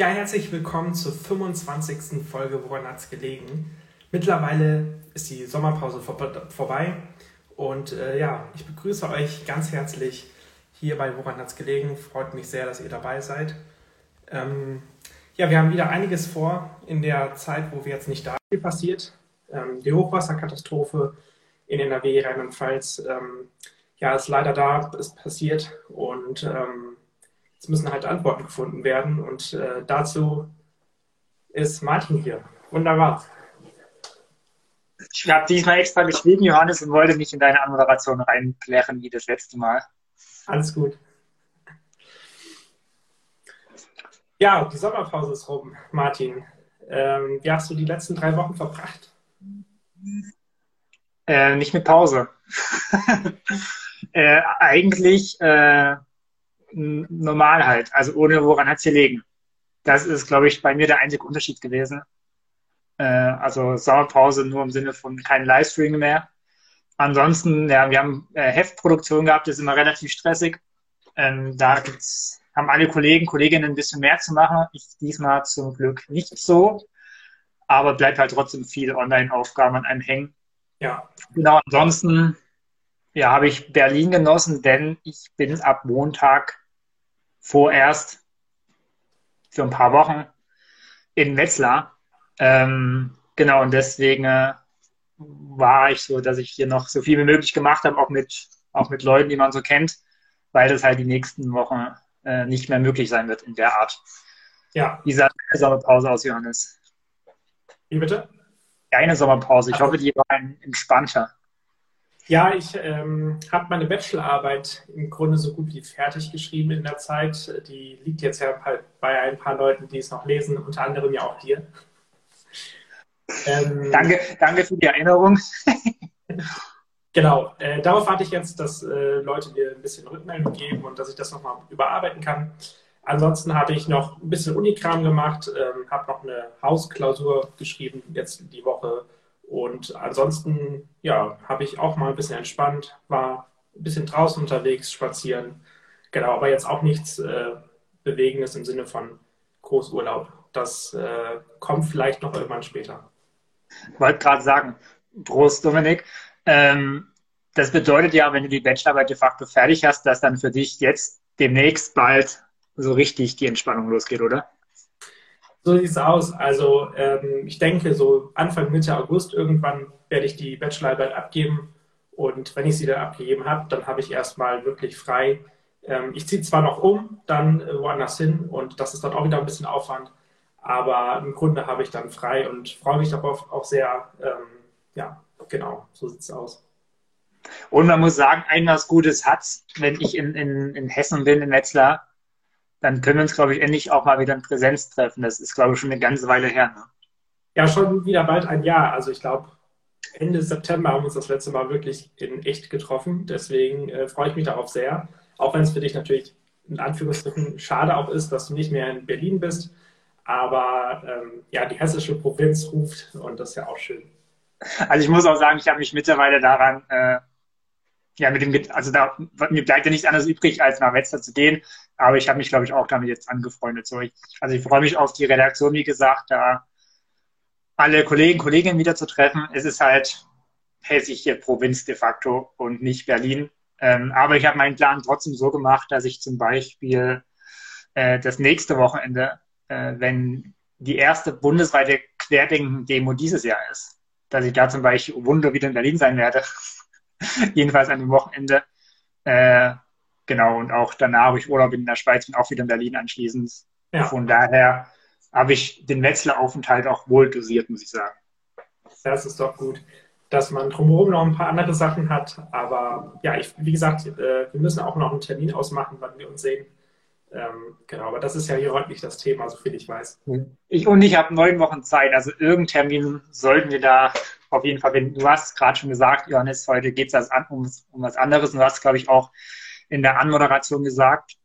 Ja, herzlich willkommen zur 25. Folge Woran hat's gelegen? Mittlerweile ist die Sommerpause vor vorbei und äh, ja, ich begrüße euch ganz herzlich hier bei Woran hat's gelegen. Freut mich sehr, dass ihr dabei seid. Ähm, ja, wir haben wieder einiges vor in der Zeit, wo wir jetzt nicht da sind. passiert. Ähm, die Hochwasserkatastrophe in NRW, Rheinland-Pfalz, ähm, ja, ist leider da, ist passiert und ähm, es müssen halt Antworten gefunden werden und äh, dazu ist Martin hier. Wunderbar. Ich habe diesmal extra geschrieben, Johannes, und wollte nicht in deine Anmoderation reinklären wie das letzte Mal. Alles gut. Ja, die Sommerpause ist rum, Martin. Ähm, wie hast du die letzten drei Wochen verbracht? Äh, nicht mit Pause. äh, eigentlich äh, normal halt, also ohne woran hat es hier liegen. Das ist, glaube ich, bei mir der einzige Unterschied gewesen. Äh, also Sommerpause nur im Sinne von kein Livestream mehr. Ansonsten, ja, wir haben äh, Heftproduktion gehabt, das ist immer relativ stressig. Ähm, da gibt's, haben alle Kollegen, Kolleginnen ein bisschen mehr zu machen. Ich diesmal zum Glück nicht so. Aber bleibt halt trotzdem viel Online-Aufgaben an einem hängen. Ja. Genau, ansonsten ja, habe ich Berlin genossen, denn ich bin ab Montag vorerst für ein paar Wochen in Wetzlar. Ähm, genau, und deswegen äh, war ich so, dass ich hier noch so viel wie möglich gemacht habe, auch mit, auch mit Leuten, die man so kennt, weil das halt die nächsten Wochen äh, nicht mehr möglich sein wird in der Art. Ja. Wie sah eine Sommerpause aus, Johannes? Wie bitte? Eine Sommerpause. Ich also, hoffe, die war entspannter. Ja, ich ähm, habe meine Bachelorarbeit im Grunde so gut wie fertig geschrieben in der Zeit. Die liegt jetzt ja bei ein paar Leuten, die es noch lesen, unter anderem ja auch dir. Ähm, danke, danke für die Erinnerung. genau, äh, darauf warte ich jetzt, dass äh, Leute mir ein bisschen Rückmeldung geben und dass ich das nochmal überarbeiten kann. Ansonsten habe ich noch ein bisschen Unikram gemacht, ähm, habe noch eine Hausklausur geschrieben, jetzt die Woche und ansonsten, ja, habe ich auch mal ein bisschen entspannt, war ein bisschen draußen unterwegs, spazieren. Genau, aber jetzt auch nichts äh, Bewegendes im Sinne von Großurlaub. Das äh, kommt vielleicht noch irgendwann später. Ich wollte gerade sagen, Prost, Dominik. Ähm, das bedeutet ja, wenn du die Bachelorarbeit de facto fertig hast, dass dann für dich jetzt demnächst bald so richtig die Entspannung losgeht, oder? So sieht es aus. Also ähm, ich denke, so Anfang, Mitte August irgendwann werde ich die Bachelorarbeit abgeben. Und wenn ich sie dann abgegeben habe, dann habe ich erstmal wirklich frei. Ähm, ich ziehe zwar noch um, dann woanders hin und das ist dann auch wieder ein bisschen Aufwand. Aber im Grunde habe ich dann frei und freue mich darauf auch sehr. Ähm, ja, genau, so sieht es aus. Und man muss sagen, ein was Gutes hat wenn ich in, in, in Hessen bin, in Wetzlar, dann können wir uns, glaube ich, endlich auch mal wieder in Präsenz treffen. Das ist, glaube ich, schon eine ganze Weile her. Ne? Ja, schon wieder bald ein Jahr. Also ich glaube, Ende September haben wir uns das letzte Mal wirklich in echt getroffen. Deswegen äh, freue ich mich darauf sehr. Auch wenn es für dich natürlich in Anführungsstrichen schade auch ist, dass du nicht mehr in Berlin bist. Aber ähm, ja, die hessische Provinz ruft und das ist ja auch schön. Also ich muss auch sagen, ich habe mich mittlerweile daran äh, ja, mit dem, also da, mir bleibt ja nichts anderes übrig, als nach Wetzlar zu gehen. Aber ich habe mich, glaube ich, auch damit jetzt angefreundet. So, ich, also ich freue mich auf die Redaktion, wie gesagt, da alle Kollegen, Kolleginnen wieder zu treffen. Es ist halt hessische Provinz de facto und nicht Berlin. Ähm, aber ich habe meinen Plan trotzdem so gemacht, dass ich zum Beispiel äh, das nächste Wochenende, äh, wenn die erste bundesweite Querdenken-Demo dieses Jahr ist, dass ich da zum Beispiel Wunder wieder in Berlin sein werde. jedenfalls an dem Wochenende. Äh, genau, und auch danach habe ich Urlaub in der Schweiz und auch wieder in Berlin anschließend. Ja. Von daher habe ich den Wetzlar-Aufenthalt auch wohl dosiert, muss ich sagen. Das ist doch gut, dass man drumherum noch ein paar andere Sachen hat. Aber ja, ich, wie gesagt, äh, wir müssen auch noch einen Termin ausmachen, wann wir uns sehen. Ähm, genau, aber das ist ja hier heute nicht das Thema, so viel ich weiß. Ich und ich habe neun Wochen Zeit, also irgendeinen Termin sollten wir da auf jeden Fall, wenn du hast gerade schon gesagt, Johannes, heute geht es um, um was anderes und du hast, glaube ich, auch in der Anmoderation gesagt.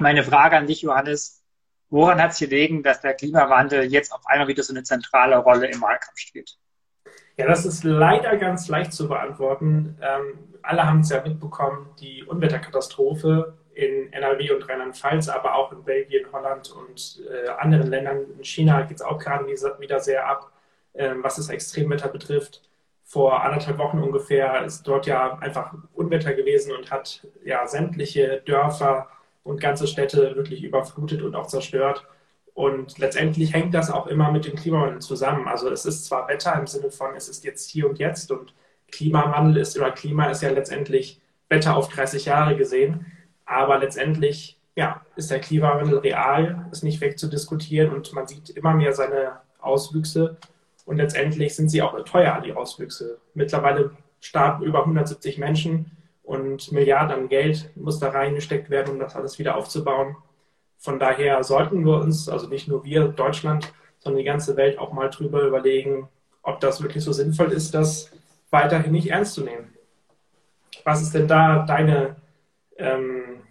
Meine Frage an dich, Johannes, woran hat es gelegen, dass der Klimawandel jetzt auf einmal wieder so eine zentrale Rolle im Wahlkampf spielt? Ja, das ist leider ganz leicht zu beantworten. Ähm, alle haben es ja mitbekommen, die Unwetterkatastrophe in NRW und Rheinland-Pfalz, aber auch in Belgien, Holland und äh, anderen Ländern. In China geht es auch gerade wieder sehr ab, was das Extremwetter betrifft. Vor anderthalb Wochen ungefähr ist dort ja einfach Unwetter gewesen und hat ja sämtliche Dörfer und ganze Städte wirklich überflutet und auch zerstört. Und letztendlich hängt das auch immer mit dem Klimawandel zusammen. Also es ist zwar Wetter im Sinne von, es ist jetzt hier und jetzt und Klimawandel ist oder Klima ist ja letztendlich Wetter auf 30 Jahre gesehen. Aber letztendlich ja, ist der Klimawandel real, ist nicht wegzudiskutieren und man sieht immer mehr seine Auswüchse. Und letztendlich sind sie auch teuer, die Auswüchse. Mittlerweile starten über 170 Menschen und Milliarden an Geld muss da reingesteckt werden, um das alles wieder aufzubauen. Von daher sollten wir uns, also nicht nur wir, Deutschland, sondern die ganze Welt auch mal drüber überlegen, ob das wirklich so sinnvoll ist, das weiterhin nicht ernst zu nehmen. Was ist denn da deine ähm,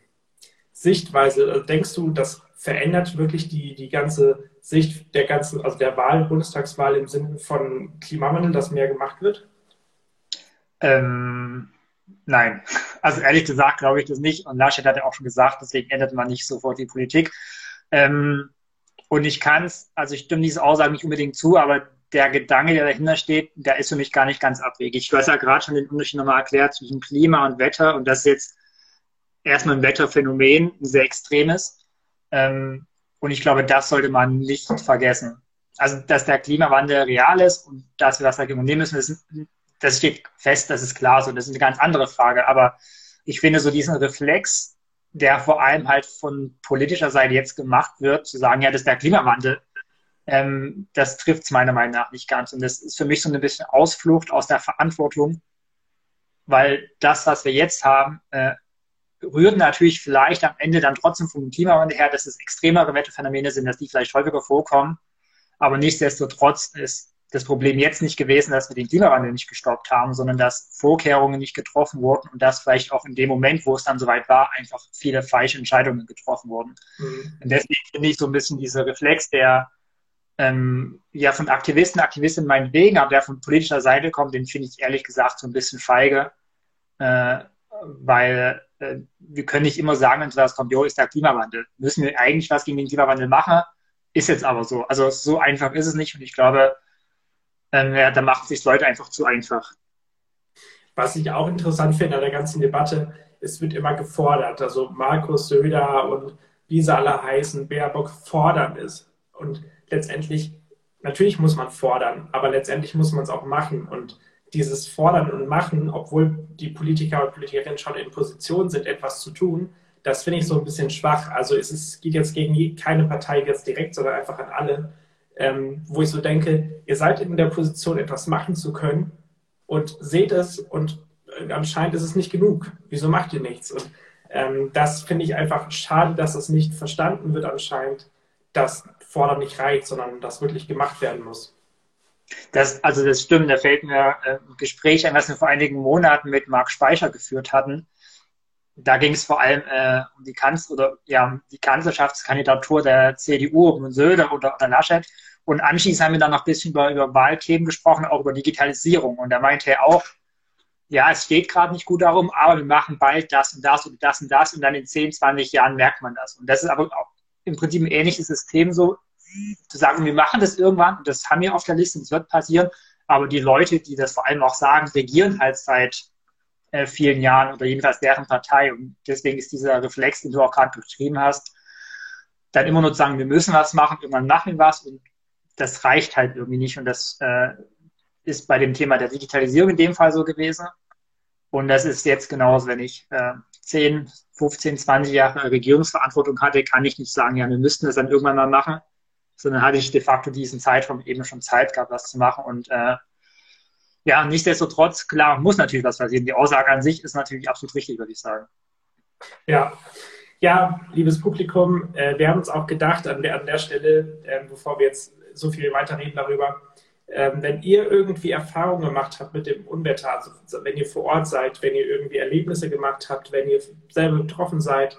Sichtweise? Denkst du, das verändert wirklich die, die ganze Sicht der ganzen, also der Wahl, Bundestagswahl im Sinne von Klimawandel, dass mehr gemacht wird? Ähm, nein. Also ehrlich gesagt glaube ich das nicht. Und Laschet hat ja auch schon gesagt, deswegen ändert man nicht sofort die Politik. Ähm, und ich kann es, also ich stimme diese Aussage nicht unbedingt zu, aber der Gedanke, der dahinter steht, der ist für mich gar nicht ganz abwegig. Du hast ja gerade schon den Unterschied nochmal erklärt zwischen Klima und Wetter und das ist jetzt erstmal ein Wetterphänomen, ein sehr extremes. Ähm, und ich glaube, das sollte man nicht vergessen. Also, dass der Klimawandel real ist und dass wir das dagegen unternehmen müssen, das, das steht fest, das ist klar so. Das ist eine ganz andere Frage. Aber ich finde so diesen Reflex, der vor allem halt von politischer Seite jetzt gemacht wird, zu sagen, ja, das ist der Klimawandel, ähm, das trifft es meiner Meinung nach nicht ganz. Und das ist für mich so ein bisschen Ausflucht aus der Verantwortung, weil das, was wir jetzt haben, äh, rührt natürlich vielleicht am Ende dann trotzdem vom Klimawandel her, dass es extremere Wetterphänomene sind, dass die vielleicht häufiger vorkommen. Aber nichtsdestotrotz ist das Problem jetzt nicht gewesen, dass wir den Klimawandel nicht gestoppt haben, sondern dass Vorkehrungen nicht getroffen wurden und dass vielleicht auch in dem Moment, wo es dann soweit war, einfach viele falsche Entscheidungen getroffen wurden. Mhm. Und deswegen finde ich so ein bisschen dieser Reflex, der ähm, ja von Aktivisten, Aktivistinnen meinetwegen, aber der von politischer Seite kommt, den finde ich ehrlich gesagt so ein bisschen feige, äh, weil wir können nicht immer sagen, wenn sowas kommt, jo, ist der Klimawandel. Müssen wir eigentlich was gegen den Klimawandel machen? Ist jetzt aber so. Also so einfach ist es nicht und ich glaube, ähm, ja, da machen sich Leute einfach zu einfach. Was ich auch interessant finde an der ganzen Debatte, es wird immer gefordert. Also Markus Söder und wie sie alle heißen, Baerbock fordern es. Und letztendlich, natürlich muss man fordern, aber letztendlich muss man es auch machen. Und dieses Fordern und Machen, obwohl die Politiker und Politikerinnen schon in Position sind, etwas zu tun, das finde ich so ein bisschen schwach. Also es ist, geht jetzt gegen keine Partei jetzt direkt, sondern einfach an alle, ähm, wo ich so denke, ihr seid in der Position, etwas machen zu können und seht es und äh, anscheinend ist es nicht genug. Wieso macht ihr nichts? Und ähm, das finde ich einfach schade, dass das nicht verstanden wird anscheinend, dass Fordern nicht reicht, sondern das wirklich gemacht werden muss. Das, also das stimmt, da fällt mir äh, ein Gespräch ein, was wir vor einigen Monaten mit Marc Speicher geführt hatten. Da ging es vor allem äh, um die, Kanz oder, ja, die Kanzlerschaftskandidatur der CDU, um Söder oder, oder Laschet. Und anschließend haben wir dann noch ein bisschen über, über Wahlthemen gesprochen, auch über Digitalisierung. Und da meinte er auch, ja, es steht gerade nicht gut darum, aber wir machen bald das und das und das und das und dann in 10, 20 Jahren merkt man das. Und das ist aber auch im Prinzip ein ähnliches System so, zu sagen, wir machen das irgendwann, das haben wir auf der Liste, das wird passieren, aber die Leute, die das vor allem auch sagen, regieren halt seit äh, vielen Jahren oder jedenfalls deren Partei. Und deswegen ist dieser Reflex, den du auch gerade beschrieben hast, dann immer nur zu sagen, wir müssen was machen, irgendwann machen wir was und das reicht halt irgendwie nicht. Und das äh, ist bei dem Thema der Digitalisierung in dem Fall so gewesen. Und das ist jetzt genauso, wenn ich äh, 10, 15, 20 Jahre Regierungsverantwortung hatte, kann ich nicht sagen, ja, wir müssten das dann irgendwann mal machen, sondern hatte ich de facto diesen Zeitraum eben schon Zeit gehabt, was zu machen. Und äh, ja, nichtsdestotrotz, klar, muss natürlich was passieren. Die Aussage an sich ist natürlich absolut richtig, würde ich sagen. Ja, ja, liebes Publikum, äh, wir haben uns auch gedacht an der, an der Stelle, äh, bevor wir jetzt so viel weiterreden darüber, äh, wenn ihr irgendwie Erfahrungen gemacht habt mit dem Unwetter, also wenn ihr vor Ort seid, wenn ihr irgendwie Erlebnisse gemacht habt, wenn ihr selber betroffen seid,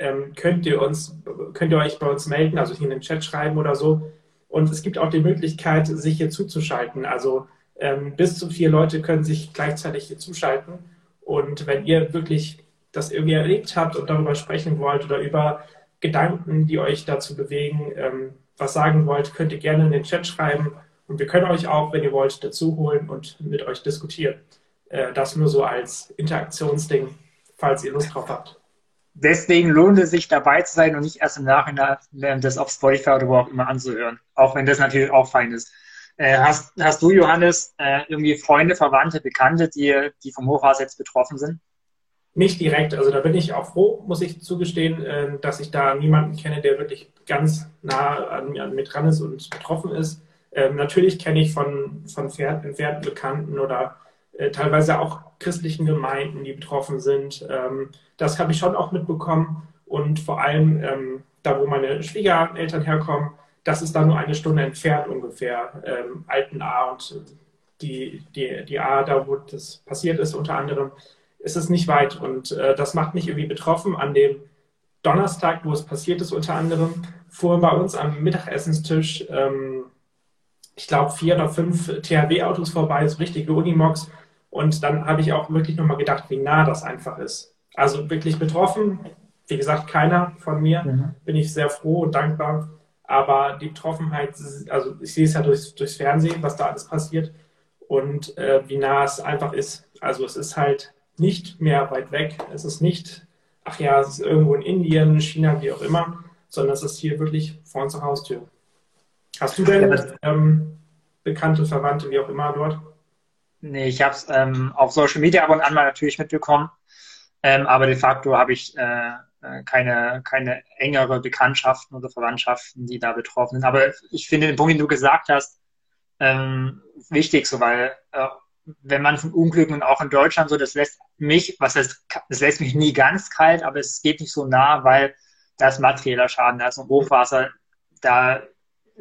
ähm, könnt ihr uns, könnt ihr euch bei uns melden, also hier in den Chat schreiben oder so. Und es gibt auch die Möglichkeit, sich hier zuzuschalten. Also ähm, bis zu vier Leute können sich gleichzeitig hier zuschalten. Und wenn ihr wirklich das irgendwie erlebt habt und darüber sprechen wollt oder über Gedanken, die euch dazu bewegen, ähm, was sagen wollt, könnt ihr gerne in den Chat schreiben. Und wir können euch auch, wenn ihr wollt, dazu holen und mit euch diskutieren. Äh, das nur so als Interaktionsding, falls ihr Lust drauf habt. Deswegen lohnt es sich dabei zu sein und nicht erst im Nachhinein das auf Spotify oder wo auch immer anzuhören. Auch wenn das natürlich auch fein ist. Äh, hast, hast du, Johannes, äh, irgendwie Freunde, Verwandte, Bekannte, die, die vom Hochwasser jetzt betroffen sind? Nicht direkt. Also da bin ich auch froh, muss ich zugestehen, äh, dass ich da niemanden kenne, der wirklich ganz nah an, an mir dran ist und betroffen ist. Ähm, natürlich kenne ich von, von entfernten Bekannten oder äh, teilweise auch christlichen Gemeinden, die betroffen sind. Ähm, das habe ich schon auch mitbekommen. Und vor allem ähm, da, wo meine Schwiegereltern herkommen, das ist da nur eine Stunde entfernt ungefähr, ähm, A und die, die, die A, da wo das passiert ist unter anderem, ist es nicht weit. Und äh, das macht mich irgendwie betroffen. An dem Donnerstag, wo es passiert ist unter anderem, fuhren bei uns am Mittagessenstisch, ähm, ich glaube, vier oder fünf THW-Autos vorbei, so richtige Unimogs. Und dann habe ich auch wirklich nochmal gedacht, wie nah das einfach ist. Also wirklich betroffen, wie gesagt, keiner von mir, mhm. bin ich sehr froh und dankbar. Aber die Betroffenheit, also ich sehe es ja durchs, durchs Fernsehen, was da alles passiert und äh, wie nah es einfach ist. Also es ist halt nicht mehr weit weg. Es ist nicht, ach ja, es ist irgendwo in Indien, China, wie auch immer, sondern es ist hier wirklich vor unserer Haustür. Hast du denn ähm, bekannte Verwandte, wie auch immer, dort? Nee, ich habe es ähm, auf Social Media ab und an mal natürlich mitbekommen. Ähm, aber de facto habe ich äh, äh, keine, keine engere Bekanntschaften oder Verwandtschaften, die da betroffen sind. Aber ich finde den Punkt, den du gesagt hast, ähm, wichtig, so weil äh, wenn man von Unglücken und auch in Deutschland so, das lässt mich, was heißt, das lässt mich nie ganz kalt, aber es geht nicht so nah, weil da ist materieller Schaden, da ist ein Hochwasser, da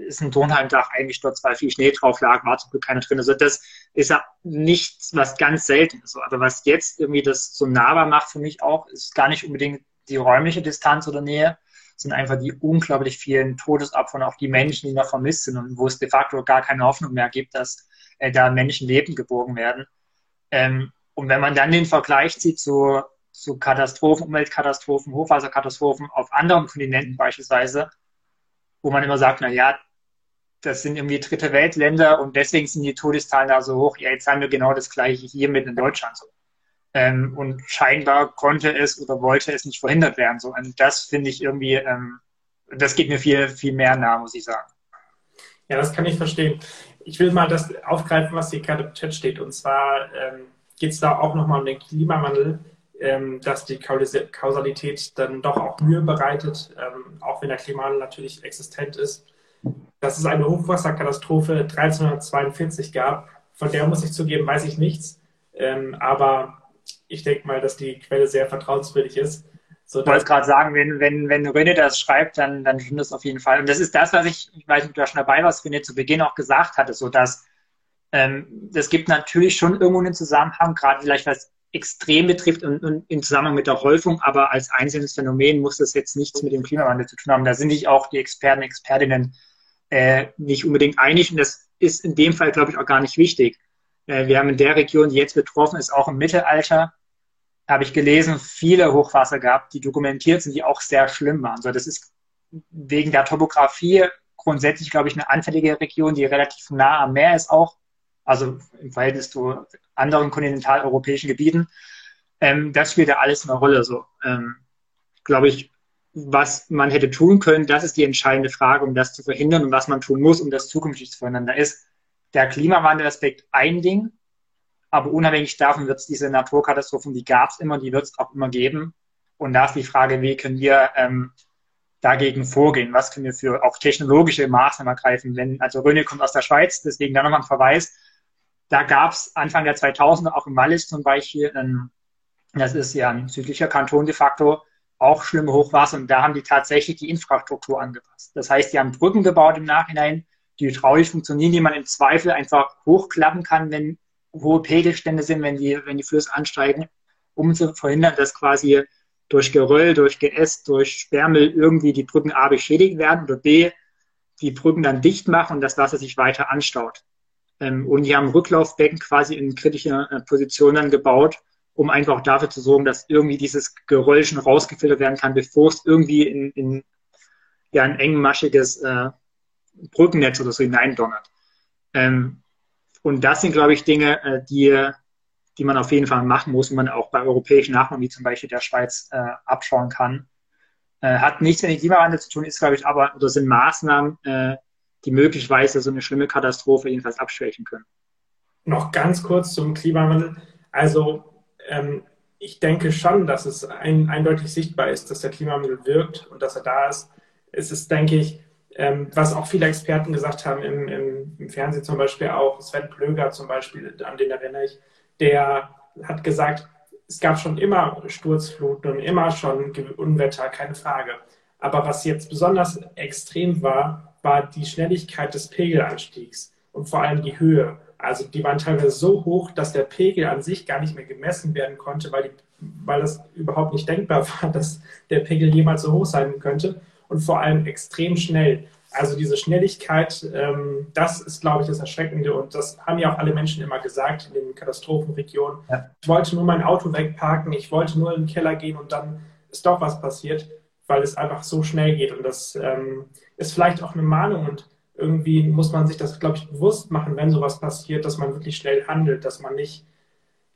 ist ein Tonheimdach eingestürzt, weil viel Schnee drauf lag, war zum Glück keiner drin. Also das ist ja nichts, was ganz selten ist. Aber was jetzt irgendwie das so nahbar macht für mich auch, ist gar nicht unbedingt die räumliche Distanz oder Nähe, sind einfach die unglaublich vielen Todesopfer und auch die Menschen, die noch vermisst sind und wo es de facto gar keine Hoffnung mehr gibt, dass äh, da Menschenleben geborgen werden. Ähm, und wenn man dann den Vergleich zieht zu, zu Katastrophen, Umweltkatastrophen, Hochwasserkatastrophen auf anderen Kontinenten beispielsweise, wo man immer sagt, na ja, das sind irgendwie dritte Weltländer und deswegen sind die Todeszahlen da so hoch. Ja, jetzt haben wir genau das Gleiche hier mit in Deutschland so. Ähm, und scheinbar konnte es oder wollte es nicht verhindert werden. So. Und das finde ich irgendwie, ähm, das geht mir viel, viel mehr nah, muss ich sagen. Ja, das kann ich verstehen. Ich will mal das aufgreifen, was hier gerade im Chat steht. Und zwar ähm, geht es da auch nochmal um den Klimawandel, ähm, dass die Kausalität dann doch auch Mühe bereitet, ähm, auch wenn der Klimawandel natürlich existent ist dass es eine Hochwasserkatastrophe 1342 gab. Von der muss ich zugeben, weiß ich nichts. Ähm, aber ich denke mal, dass die Quelle sehr vertrauenswürdig ist. Ich wollte gerade sagen, wenn, wenn, wenn René das schreibt, dann, dann stimmt das auf jeden Fall. Und das ist das, was ich, ich weiß nicht, ob du da schon dabei warst, René zu Beginn auch gesagt hatte, so dass ähm, gibt natürlich schon irgendwo einen Zusammenhang, gerade vielleicht was extrem betrifft und, und im Zusammenhang mit der Häufung, aber als einzelnes Phänomen muss das jetzt nichts mit dem Klimawandel zu tun haben. Da sind sich auch die Experten, Expertinnen äh, nicht unbedingt einig und das ist in dem Fall, glaube ich, auch gar nicht wichtig. Äh, wir haben in der Region, die jetzt betroffen ist, auch im Mittelalter, habe ich gelesen, viele Hochwasser gehabt, die dokumentiert sind, die auch sehr schlimm waren. Also das ist wegen der Topografie grundsätzlich, glaube ich, eine anfällige Region, die relativ nah am Meer ist auch, also im Verhältnis zu anderen kontinentaleuropäischen Gebieten. Ähm, das spielt ja alles eine Rolle. So, ähm, glaube ich, was man hätte tun können, das ist die entscheidende Frage, um das zu verhindern und was man tun muss, um das zukünftig zu verhindern. Da ist der Klimawandelaspekt ein Ding, aber unabhängig davon wird es diese Naturkatastrophen, die gab es immer, die wird es auch immer geben. Und da ist die Frage, wie können wir ähm, dagegen vorgehen? Was können wir für auch technologische Maßnahmen ergreifen? Wenn, also Röne kommt aus der Schweiz, deswegen da nochmal ein Verweis. Da gab es Anfang der 2000er auch im Wallis zum Beispiel, ähm, das ist ja ein südlicher Kanton de facto, auch schlimme Hochwasser und da haben die tatsächlich die Infrastruktur angepasst. Das heißt, die haben Brücken gebaut im Nachhinein, die hydraulisch funktionieren, die man im Zweifel einfach hochklappen kann, wenn hohe Pegelstände sind, wenn die, wenn die Flüsse ansteigen, um zu verhindern, dass quasi durch Geröll, durch Geäst, durch Sperrmüll irgendwie die Brücken A beschädigt werden oder B die Brücken dann dicht machen und das Wasser sich weiter anstaut. Ähm, und die haben Rücklaufbecken quasi in kritische äh, Positionen gebaut, um einfach dafür zu sorgen, dass irgendwie dieses Geröll rausgefiltert werden kann, bevor es irgendwie in, in ja, ein engmaschiges äh, Brückennetz oder so hineindonnert. Ähm, und das sind, glaube ich, Dinge, äh, die, die man auf jeden Fall machen muss und man auch bei europäischen Nachbarn, wie zum Beispiel der Schweiz, äh, abschauen kann. Äh, hat nichts mit dem Klimawandel zu tun, ist, glaube ich, aber, oder sind Maßnahmen, äh, die möglicherweise so eine schlimme Katastrophe jedenfalls abschwächen können. Noch ganz kurz zum Klimawandel. Also ähm, ich denke schon, dass es ein, eindeutig sichtbar ist, dass der Klimawandel wirkt und dass er da ist. Es ist, denke ich, ähm, was auch viele Experten gesagt haben, im, im, im, Fernsehen zum Beispiel auch, Sven Plöger zum Beispiel, an den erinnere ich, der hat gesagt, es gab schon immer Sturzfluten und immer schon Unwetter, keine Frage. Aber was jetzt besonders extrem war, war die Schnelligkeit des Pegelanstiegs und vor allem die Höhe. Also die waren teilweise so hoch, dass der Pegel an sich gar nicht mehr gemessen werden konnte, weil, die, weil das überhaupt nicht denkbar war, dass der Pegel jemals so hoch sein könnte. Und vor allem extrem schnell. Also diese Schnelligkeit, ähm, das ist, glaube ich, das Erschreckende. Und das haben ja auch alle Menschen immer gesagt in den Katastrophenregionen. Ja. Ich wollte nur mein Auto wegparken, ich wollte nur in den Keller gehen und dann ist doch was passiert, weil es einfach so schnell geht. Und das ähm, ist vielleicht auch eine Mahnung und irgendwie muss man sich das, glaube ich, bewusst machen, wenn sowas passiert, dass man wirklich schnell handelt, dass man nicht,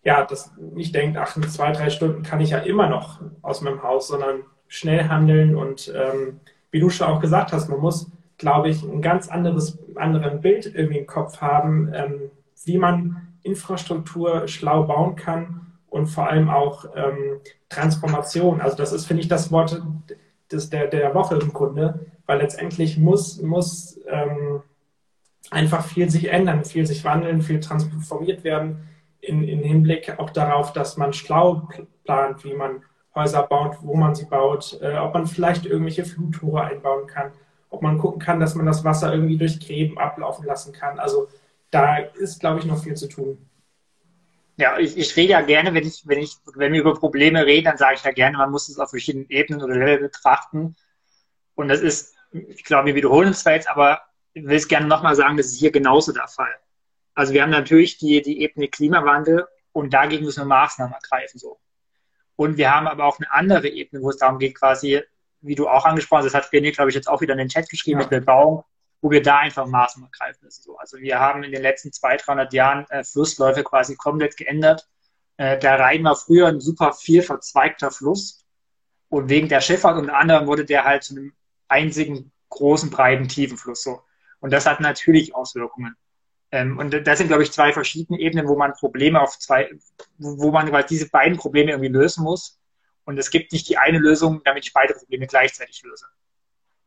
ja, das nicht denkt, ach, in zwei, drei Stunden kann ich ja immer noch aus meinem Haus, sondern schnell handeln und ähm, wie du schon auch gesagt hast, man muss, glaube ich, ein ganz anderes, anderen Bild irgendwie im Kopf haben, ähm, wie man Infrastruktur schlau bauen kann und vor allem auch ähm, Transformation. Also das ist, finde ich, das Wort des, der, der Woche im Grunde weil letztendlich muss, muss ähm, einfach viel sich ändern, viel sich wandeln, viel transformiert werden in, in Hinblick auch darauf, dass man schlau plant, wie man Häuser baut, wo man sie baut, äh, ob man vielleicht irgendwelche Fluttore einbauen kann, ob man gucken kann, dass man das Wasser irgendwie durch Gräben ablaufen lassen kann. Also da ist, glaube ich, noch viel zu tun. Ja, ich, ich rede ja gerne, wenn ich, wenn ich, wenn wir über Probleme reden, dann sage ich ja gerne, man muss es auf verschiedenen Ebenen oder Level betrachten. Und das ist, ich glaube, wir wiederholen es zwar jetzt, aber ich will es gerne nochmal sagen, das ist hier genauso der Fall. Also wir haben natürlich die, die Ebene Klimawandel und dagegen müssen wir Maßnahmen ergreifen. So. Und wir haben aber auch eine andere Ebene, wo es darum geht, quasi, wie du auch angesprochen hast, das hat René, glaube ich, jetzt auch wieder in den Chat geschrieben ja. mit Bebauung, wo wir da einfach Maßnahmen ergreifen müssen. So. Also wir haben in den letzten 200, 300 Jahren äh, Flussläufe quasi komplett geändert. Äh, der Rhein war früher ein super viel verzweigter Fluss. Und wegen der Schifffahrt unter anderem wurde der halt zu einem einzigen großen, breiten, tiefen Fluss. So. Und das hat natürlich Auswirkungen. Ähm, und das sind, glaube ich, zwei verschiedene Ebenen, wo man Probleme auf zwei, wo man weil diese beiden Probleme irgendwie lösen muss. Und es gibt nicht die eine Lösung, damit ich beide Probleme gleichzeitig löse.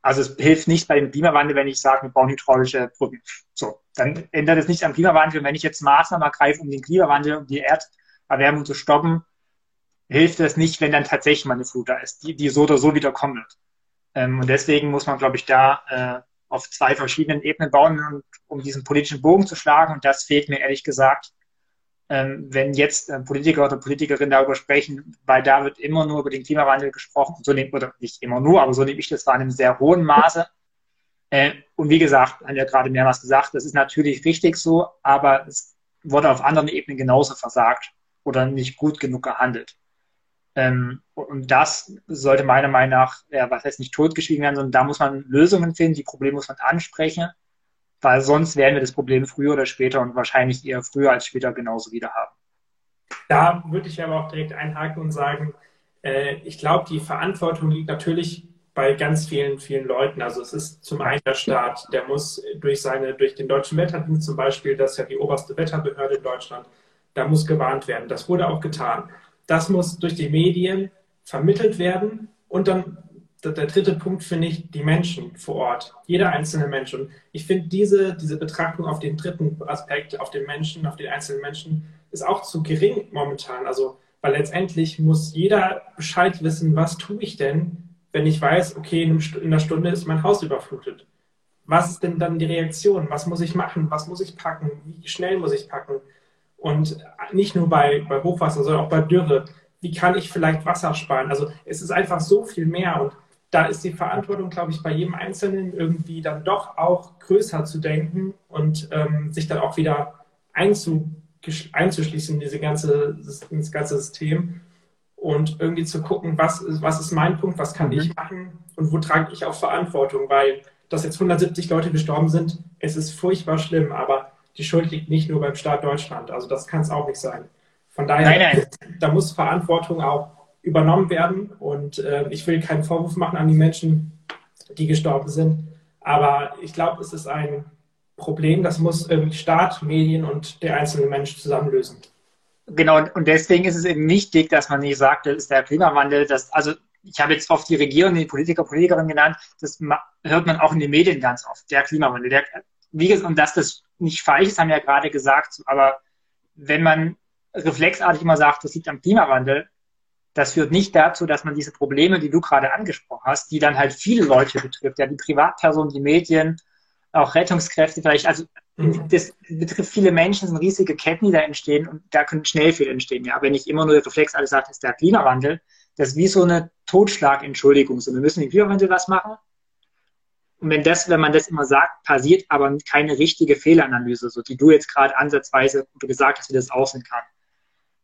Also es hilft nicht bei dem Klimawandel, wenn ich sage, wir bauen hydraulische Brücken. So, dann ändert es nichts am Klimawandel. wenn ich jetzt Maßnahmen ergreife, um den Klimawandel, um die Erderwärmung zu stoppen, hilft es nicht, wenn dann tatsächlich mal eine Flut da ist, die, die so oder so wieder kommen wird. Ähm, und deswegen muss man, glaube ich, da äh, auf zwei verschiedenen Ebenen bauen, um diesen politischen Bogen zu schlagen. Und das fehlt mir ehrlich gesagt, ähm, wenn jetzt äh, Politiker oder Politikerinnen darüber sprechen, weil da wird immer nur über den Klimawandel gesprochen, so nehm, oder nicht immer nur, aber so nehme ich das war in einem sehr hohen Maße. Äh, und wie gesagt, haben ja gerade mehrmals gesagt, das ist natürlich richtig so, aber es wurde auf anderen Ebenen genauso versagt oder nicht gut genug gehandelt. Ähm, und das sollte meiner Meinung nach, ja, was heißt nicht totgeschwiegen werden, sondern da muss man Lösungen finden, die Probleme muss man ansprechen, weil sonst werden wir das Problem früher oder später und wahrscheinlich eher früher als später genauso wieder haben. Da würde ich aber auch direkt einhaken und sagen, äh, ich glaube, die Verantwortung liegt natürlich bei ganz vielen, vielen Leuten. Also es ist zum einen der Staat, der muss durch seine, durch den deutschen Wetterdienst zum Beispiel, das ist ja die oberste Wetterbehörde in Deutschland, da muss gewarnt werden. Das wurde auch getan. Das muss durch die Medien vermittelt werden. Und dann der dritte Punkt finde ich die Menschen vor Ort, jeder einzelne Mensch. Und ich finde diese, diese Betrachtung auf den dritten Aspekt, auf den Menschen, auf den einzelnen Menschen, ist auch zu gering momentan. Also, weil letztendlich muss jeder Bescheid wissen, was tue ich denn, wenn ich weiß, okay, in einer Stunde ist mein Haus überflutet. Was ist denn dann die Reaktion? Was muss ich machen? Was muss ich packen? Wie schnell muss ich packen? Und nicht nur bei, bei Hochwasser, sondern auch bei Dürre. Wie kann ich vielleicht Wasser sparen? Also es ist einfach so viel mehr und da ist die Verantwortung, glaube ich, bei jedem Einzelnen irgendwie dann doch auch größer zu denken und ähm, sich dann auch wieder einzu, einzuschließen in diese ganze, ins ganze System und irgendwie zu gucken, was, was ist mein Punkt, was kann mhm. ich machen und wo trage ich auch Verantwortung, weil dass jetzt 170 Leute gestorben sind, es ist furchtbar schlimm, aber die Schuld liegt nicht nur beim Staat Deutschland. Also das kann es auch nicht sein. Von daher, nein, nein. da muss Verantwortung auch übernommen werden. Und äh, ich will keinen Vorwurf machen an die Menschen, die gestorben sind. Aber ich glaube, es ist ein Problem, das muss irgendwie Staat, Medien und der einzelne Mensch zusammen lösen. Genau, und deswegen ist es eben wichtig, dass man nicht sagt, das ist der Klimawandel, das, also ich habe jetzt oft die Regierung, die Politiker, Politikerinnen genannt, das hört man auch in den Medien ganz oft, der Klimawandel. Der, wie gesagt, und dass das nicht falsch ist, haben wir ja gerade gesagt, aber wenn man reflexartig immer sagt, das liegt am Klimawandel, das führt nicht dazu, dass man diese Probleme, die du gerade angesprochen hast, die dann halt viele Leute betrifft, ja, die Privatpersonen, die Medien, auch Rettungskräfte vielleicht, also mhm. das betrifft viele Menschen, sind riesige Ketten, die da entstehen und da können schnell viel entstehen. Ja, wenn ich immer nur reflexartig sage, ist der Klimawandel, das ist wie so eine Totschlagentschuldigung. So, wir müssen im Klimawandel was machen. Und wenn das, wenn man das immer sagt, passiert aber keine richtige Fehleranalyse, so die du jetzt gerade ansatzweise gesagt hast, wie das aussehen kann.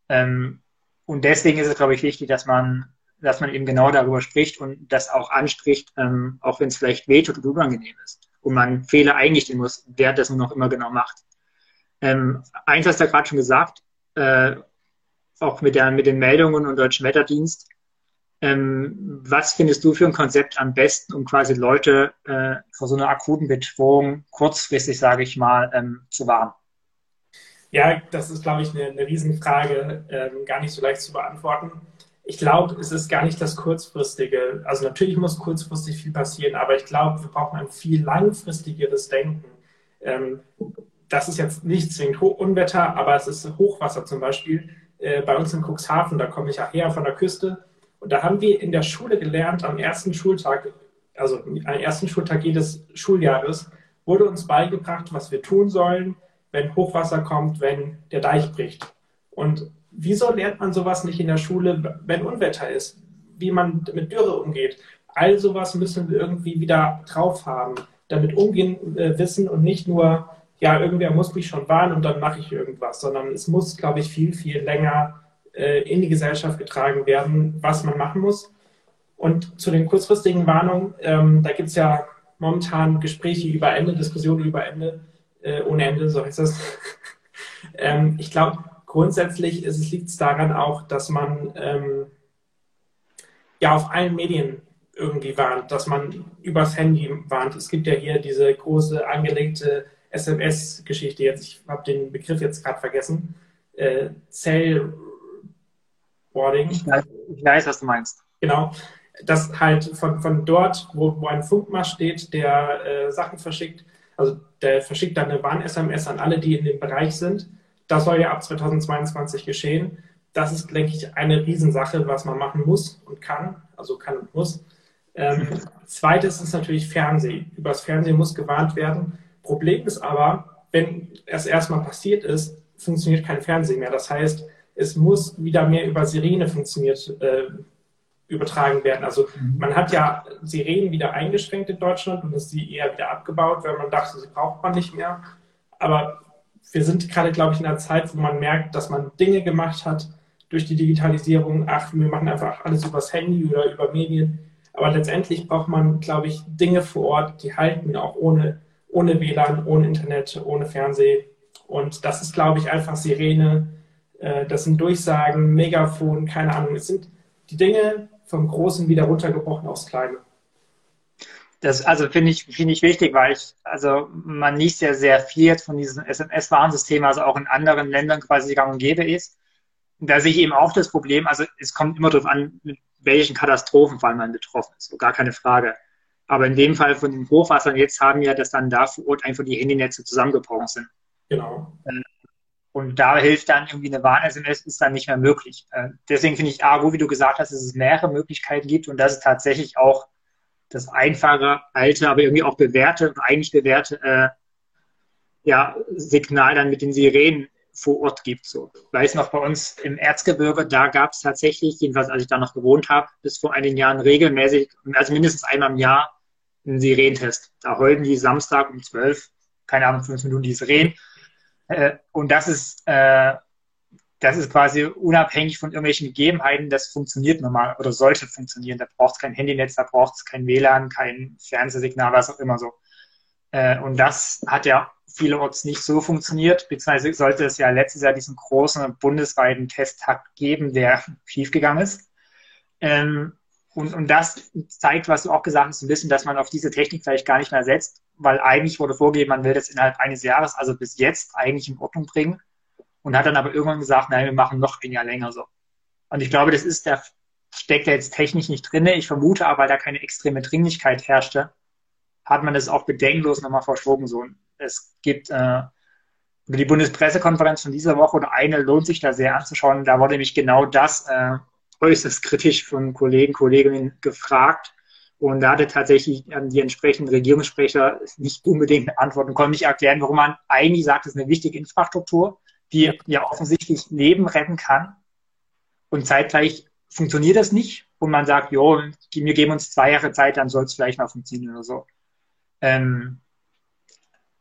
Ähm, und deswegen ist es, glaube ich, wichtig, dass man, dass man eben genau darüber spricht und das auch anspricht, ähm, auch wenn es vielleicht wehtut und unangenehm ist. Und man Fehler eingestehen muss, wer das nur noch immer genau macht. Ähm, eins hast du ja gerade schon gesagt, äh, auch mit, der, mit den Meldungen und Deutschen Wetterdienst. Ähm, was findest du für ein Konzept am besten, um quasi Leute äh, vor so einer akuten Bedrohung kurzfristig, sage ich mal, ähm, zu warnen? Ja, das ist, glaube ich, eine, eine Riesenfrage, ähm, gar nicht so leicht zu beantworten. Ich glaube, es ist gar nicht das Kurzfristige. Also natürlich muss kurzfristig viel passieren, aber ich glaube, wir brauchen ein viel langfristigeres Denken. Ähm, das ist jetzt nicht zwingend Unwetter, aber es ist Hochwasser zum Beispiel. Äh, bei uns in Cuxhaven, da komme ich ja her von der Küste, und da haben wir in der Schule gelernt, am ersten Schultag, also am ersten Schultag jedes Schuljahres, wurde uns beigebracht, was wir tun sollen, wenn Hochwasser kommt, wenn der Deich bricht. Und wieso lernt man sowas nicht in der Schule, wenn Unwetter ist? Wie man mit Dürre umgeht? All sowas müssen wir irgendwie wieder drauf haben, damit umgehen äh, wissen und nicht nur, ja, irgendwer muss mich schon warnen und dann mache ich irgendwas, sondern es muss, glaube ich, viel, viel länger äh, in die Gesellschaft getragen werden, was man machen muss. Und zu den kurzfristigen Warnungen, ähm, da gibt es ja momentan Gespräche über Ende, Diskussionen über Ende, äh, ohne Ende, so heißt das. ähm, ich glaube, grundsätzlich liegt es daran auch, dass man ähm, ja auf allen Medien irgendwie warnt, dass man übers Handy warnt. Es gibt ja hier diese große angelegte SMS-Geschichte jetzt, ich habe den Begriff jetzt gerade vergessen, äh, Cell Boarding. Ich weiß, ich weiß, was du meinst. Genau. Das halt von, von dort, wo, wo ein Funkmast steht, der äh, Sachen verschickt, also der verschickt dann eine Warn-SMS an alle, die in dem Bereich sind. Das soll ja ab 2022 geschehen. Das ist, denke ich, eine Riesensache, was man machen muss und kann, also kann und muss. Ähm, zweites ist natürlich Fernsehen. Übers Fernsehen muss gewarnt werden. Problem ist aber, wenn es erstmal passiert ist, funktioniert kein Fernsehen mehr. Das heißt, es muss wieder mehr über Sirene funktioniert, äh, übertragen werden. Also mhm. man hat ja Sirenen wieder eingeschränkt in Deutschland und ist sie eher wieder abgebaut, weil man dachte, sie braucht man nicht mehr. Aber wir sind gerade, glaube ich, in einer Zeit, wo man merkt, dass man Dinge gemacht hat durch die Digitalisierung. Ach, wir machen einfach alles übers Handy oder über Medien. Aber letztendlich braucht man, glaube ich, Dinge vor Ort, die halten auch ohne, ohne WLAN, ohne Internet, ohne Fernsehen. Und das ist, glaube ich, einfach Sirene, äh, das sind Durchsagen, Megafon, keine Ahnung. Es sind die Dinge vom Großen wieder runtergebrochen aufs Kleine. Das also finde ich, finde ich wichtig, weil ich, also man liest ja sehr viel jetzt von diesem SMS-Warnsystem, also auch in anderen Ländern quasi gang und gäbe ist. Da sehe ich eben auch das Problem, also es kommt immer darauf an, mit welchen Katastrophenfall man betroffen ist, so gar keine Frage. Aber in dem Fall von den Hochwassern jetzt haben wir, dass dann da vor Ort einfach die Handynetze zusammengebrochen sind. Genau. Und da hilft dann irgendwie eine Warn-SMS, ist dann nicht mehr möglich. Äh, deswegen finde ich A, gut, wie du gesagt hast, dass es mehrere Möglichkeiten gibt und dass es tatsächlich auch das einfache, alte, aber irgendwie auch bewährte und eigentlich bewährte äh, ja, Signal dann mit den Sirenen vor Ort gibt. So. Ich weiß noch, bei uns im Erzgebirge, da gab es tatsächlich, jedenfalls als ich da noch gewohnt habe, bis vor einigen Jahren regelmäßig, also mindestens einmal im Jahr, einen Sirenentest. Da heulten die Samstag um zwölf, keine Ahnung, fünf Minuten die Sirenen Äh, und das ist, äh, das ist quasi unabhängig von irgendwelchen Gegebenheiten, das funktioniert normal oder sollte funktionieren. Da braucht es kein Handynetz, da braucht es kein WLAN, kein Fernsehsignal, was auch immer so. Äh, und das hat ja vielerorts nicht so funktioniert, beziehungsweise sollte es ja letztes Jahr diesen großen bundesweiten Testtakt geben, der schiefgegangen ist. Ähm, und, und das zeigt, was du auch gesagt hast, ein bisschen, dass man auf diese Technik vielleicht gar nicht mehr setzt, weil eigentlich wurde vorgegeben, man will das innerhalb eines Jahres, also bis jetzt, eigentlich in Ordnung bringen. Und hat dann aber irgendwann gesagt, nein, wir machen noch ein Jahr länger so. Und ich glaube, das ist der, steckt ja jetzt technisch nicht drin. Ich vermute aber, weil da keine extreme Dringlichkeit herrschte, hat man das auch bedenkenlos nochmal verschoben. So. Es gibt äh, die Bundespressekonferenz von dieser Woche oder eine lohnt sich da sehr anzuschauen. Da wurde nämlich genau das äh, äußerst kritisch von Kollegen, Kolleginnen gefragt. Und da hatte tatsächlich die entsprechenden Regierungssprecher nicht unbedingt Antworten, konnten nicht erklären, warum man eigentlich sagt, es ist eine wichtige Infrastruktur, die ja offensichtlich Leben retten kann. Und zeitgleich funktioniert das nicht. Und man sagt, jo, wir geben uns zwei Jahre Zeit, dann soll es vielleicht mal funktionieren oder so. Ähm,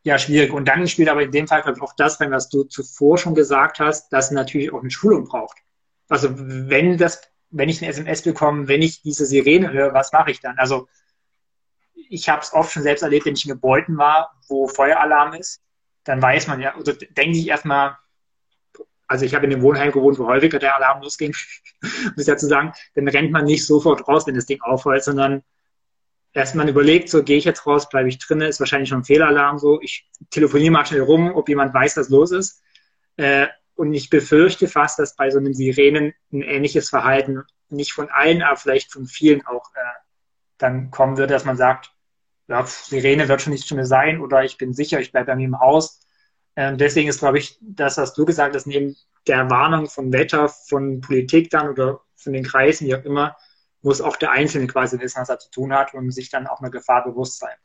ja, schwierig. Und dann spielt aber in dem Fall auch das rein, was du zuvor schon gesagt hast, dass natürlich auch eine Schulung braucht. Also wenn das wenn ich eine SMS bekomme, wenn ich diese Sirene höre, was mache ich dann? Also ich habe es oft schon selbst erlebt, wenn ich in Gebäuden war, wo Feueralarm ist, dann weiß man ja, oder denke ich erstmal, also ich habe in dem Wohnheim gewohnt, wo häufiger der Alarm losging, muss ich dazu sagen, dann rennt man nicht sofort raus, wenn das Ding aufhört, sondern erst man überlegt, so gehe ich jetzt raus, bleibe ich drinnen, ist wahrscheinlich schon ein Fehlalarm, so ich telefoniere mal schnell rum, ob jemand weiß, was los ist. Äh, und ich befürchte fast, dass bei so einem Sirenen ein ähnliches Verhalten nicht von allen, aber vielleicht von vielen auch äh, dann kommen wird, dass man sagt, ja, Sirene wird schon nicht Stunde sein oder ich bin sicher, ich bleibe bei mir im Haus. Ähm, deswegen ist, glaube ich, das, was du gesagt hast, neben der Warnung von Wetter, von Politik dann oder von den Kreisen, wie auch immer, muss auch der Einzelne quasi wissen, was er zu tun hat und sich dann auch einer Gefahr bewusst sein.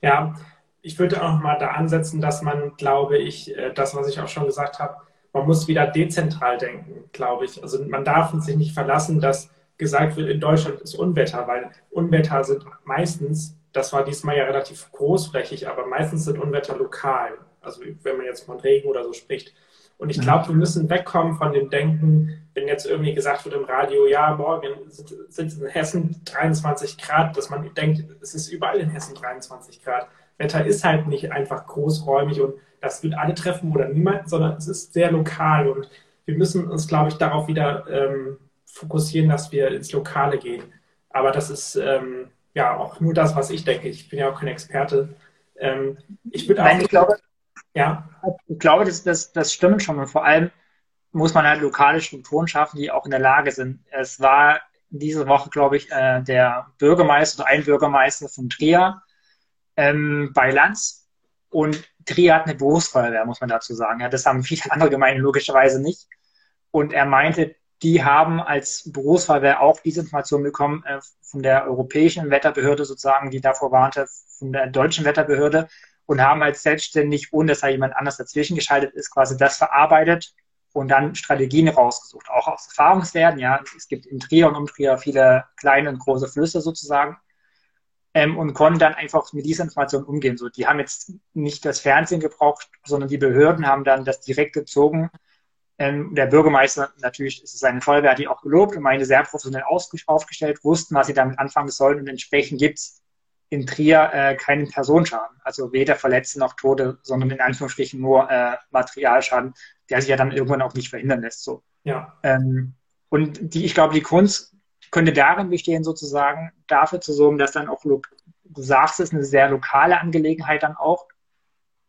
Ja, ich würde auch mal da ansetzen, dass man, glaube ich, äh, das, was ich auch schon gesagt habe, man muss wieder dezentral denken, glaube ich. Also man darf sich nicht verlassen, dass gesagt wird, in Deutschland ist Unwetter, weil Unwetter sind meistens, das war diesmal ja relativ großflächig, aber meistens sind Unwetter lokal. Also wenn man jetzt von Regen oder so spricht. Und ich glaube, wir müssen wegkommen von dem Denken, wenn jetzt irgendwie gesagt wird im Radio, ja, morgen sind in Hessen 23 Grad, dass man denkt, es ist überall in Hessen 23 Grad. Wetter ist halt nicht einfach großräumig und das wird alle treffen oder niemanden, sondern es ist sehr lokal und wir müssen uns, glaube ich, darauf wieder ähm, fokussieren, dass wir ins Lokale gehen. Aber das ist ähm, ja auch nur das, was ich denke. Ich bin ja auch kein Experte. Ähm, ich würde auch. ich glaube, ja. Ich glaube, das, das, das stimmt schon. Und vor allem muss man halt lokale Strukturen schaffen, die auch in der Lage sind. Es war diese Woche, glaube ich, äh, der Bürgermeister oder ein Bürgermeister von Trier, ähm, bei Lanz. Und Trier hat eine Berufsfeuerwehr, muss man dazu sagen. Ja, das haben viele andere Gemeinden logischerweise nicht. Und er meinte, die haben als Berufsfeuerwehr auch diese Information bekommen äh, von der europäischen Wetterbehörde sozusagen, die davor warnte, von der deutschen Wetterbehörde und haben als selbstständig, ohne dass da jemand anders dazwischen geschaltet ist, quasi das verarbeitet und dann Strategien rausgesucht, auch aus Erfahrungswerten. Ja, es gibt in Trier und um Trier viele kleine und große Flüsse sozusagen ähm, und konnten dann einfach mit dieser Information umgehen. So, die haben jetzt nicht das Fernsehen gebraucht, sondern die Behörden haben dann das direkt gezogen. Ähm, der Bürgermeister, natürlich ist es seine Feuerwehr, hat die auch gelobt und meine sehr professionell aufgestellt, wussten, was sie damit anfangen sollen und entsprechend gibt's in Trier äh, keinen Personenschaden. Also weder Verletzte noch Tote, sondern in Anführungsstrichen nur äh, Materialschaden, der sich ja dann irgendwann auch nicht verhindern lässt. So. Ja. Ähm, und die, ich glaube, die Kunst könnte darin bestehen, sozusagen dafür zu sorgen, dass dann auch, du sagst es, eine sehr lokale Angelegenheit dann auch,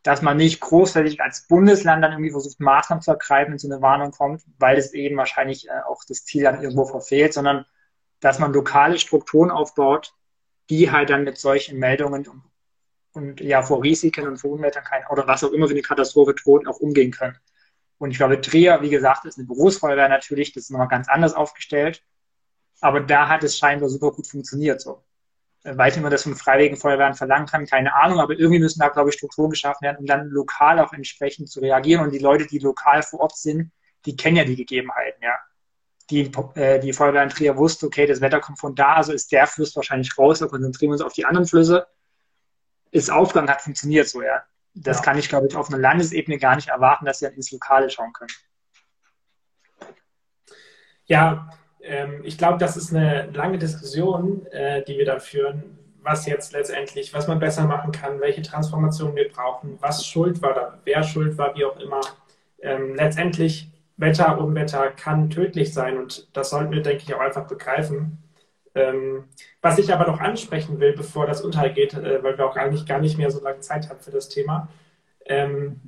dass man nicht großflächig als Bundesland dann irgendwie versucht, Maßnahmen zu ergreifen, wenn so eine Warnung kommt, weil es eben wahrscheinlich äh, auch das Ziel dann irgendwo verfehlt, sondern dass man lokale Strukturen aufbaut, die halt dann mit solchen Meldungen und, und ja vor Risiken und vor Unwettern oder was auch immer für eine Katastrophe droht, auch umgehen können. Und ich glaube, Trier, wie gesagt, ist eine Berufsfeuerwehr natürlich, das ist nochmal ganz anders aufgestellt. Aber da hat es scheinbar super gut funktioniert. So. Äh, nicht, man das von freiwilligen Feuerwehren verlangen kann, keine Ahnung, aber irgendwie müssen da, glaube ich, Strukturen geschaffen werden, um dann lokal auch entsprechend zu reagieren. Und die Leute, die lokal vor Ort sind, die kennen ja die Gegebenheiten, ja. Die, äh, die Feuerwehr in Trier wusste, okay, das Wetter kommt von da, also ist der Fluss wahrscheinlich raus, da konzentrieren wir uns auf die anderen Flüsse. Ist Aufgang, hat funktioniert so, ja. das ja. kann ich, glaube ich, auf einer Landesebene gar nicht erwarten, dass sie ins Lokale schauen können. Ja, ähm, ich glaube, das ist eine lange Diskussion, äh, die wir da führen, was jetzt letztendlich, was man besser machen kann, welche Transformation wir brauchen, was schuld war, oder wer schuld war, wie auch immer. Ähm, letztendlich, Wetter, Unwetter kann tödlich sein und das sollten wir, denke ich, auch einfach begreifen. Ähm, was ich aber noch ansprechen will, bevor das untergeht, äh, weil wir auch eigentlich gar nicht mehr so lange Zeit haben für das Thema, ähm,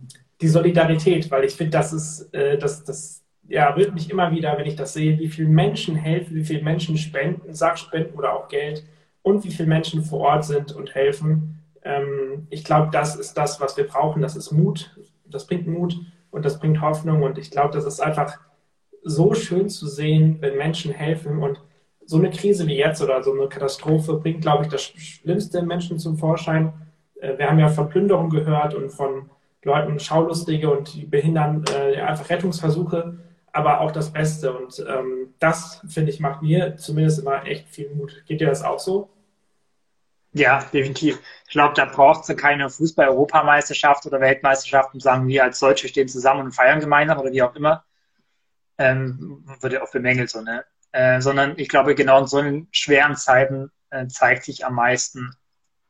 die Solidarität, weil ich finde, das ist, äh, das, das ja, rührt mich immer wieder, wenn ich das sehe, wie viele Menschen helfen, wie viele Menschen spenden, Sachspenden oder auch Geld und wie viele Menschen vor Ort sind und helfen. Ähm, ich glaube, das ist das, was wir brauchen. Das ist Mut. Das bringt Mut und das bringt Hoffnung. Und ich glaube, das ist einfach so schön zu sehen, wenn Menschen helfen. Und so eine Krise wie jetzt oder so eine Katastrophe bringt, glaube ich, das Schlimmste im Menschen zum Vorschein. Äh, wir haben ja von Plünderung gehört und von Leuten Schaulustige und die behindern äh, einfach Rettungsversuche aber auch das Beste. Und ähm, das, finde ich, macht mir zumindest immer echt viel Mut. Geht dir das auch so? Ja, definitiv. Ich glaube, da braucht es keine Fußball-Europameisterschaft oder Weltmeisterschaft und sagen, wir als Deutsche stehen zusammen und feiern gemeinsam oder wie auch immer. Ähm, wird ja oft bemängelt so, ne? Äh, sondern ich glaube, genau in so schweren Zeiten äh, zeigt sich am meisten,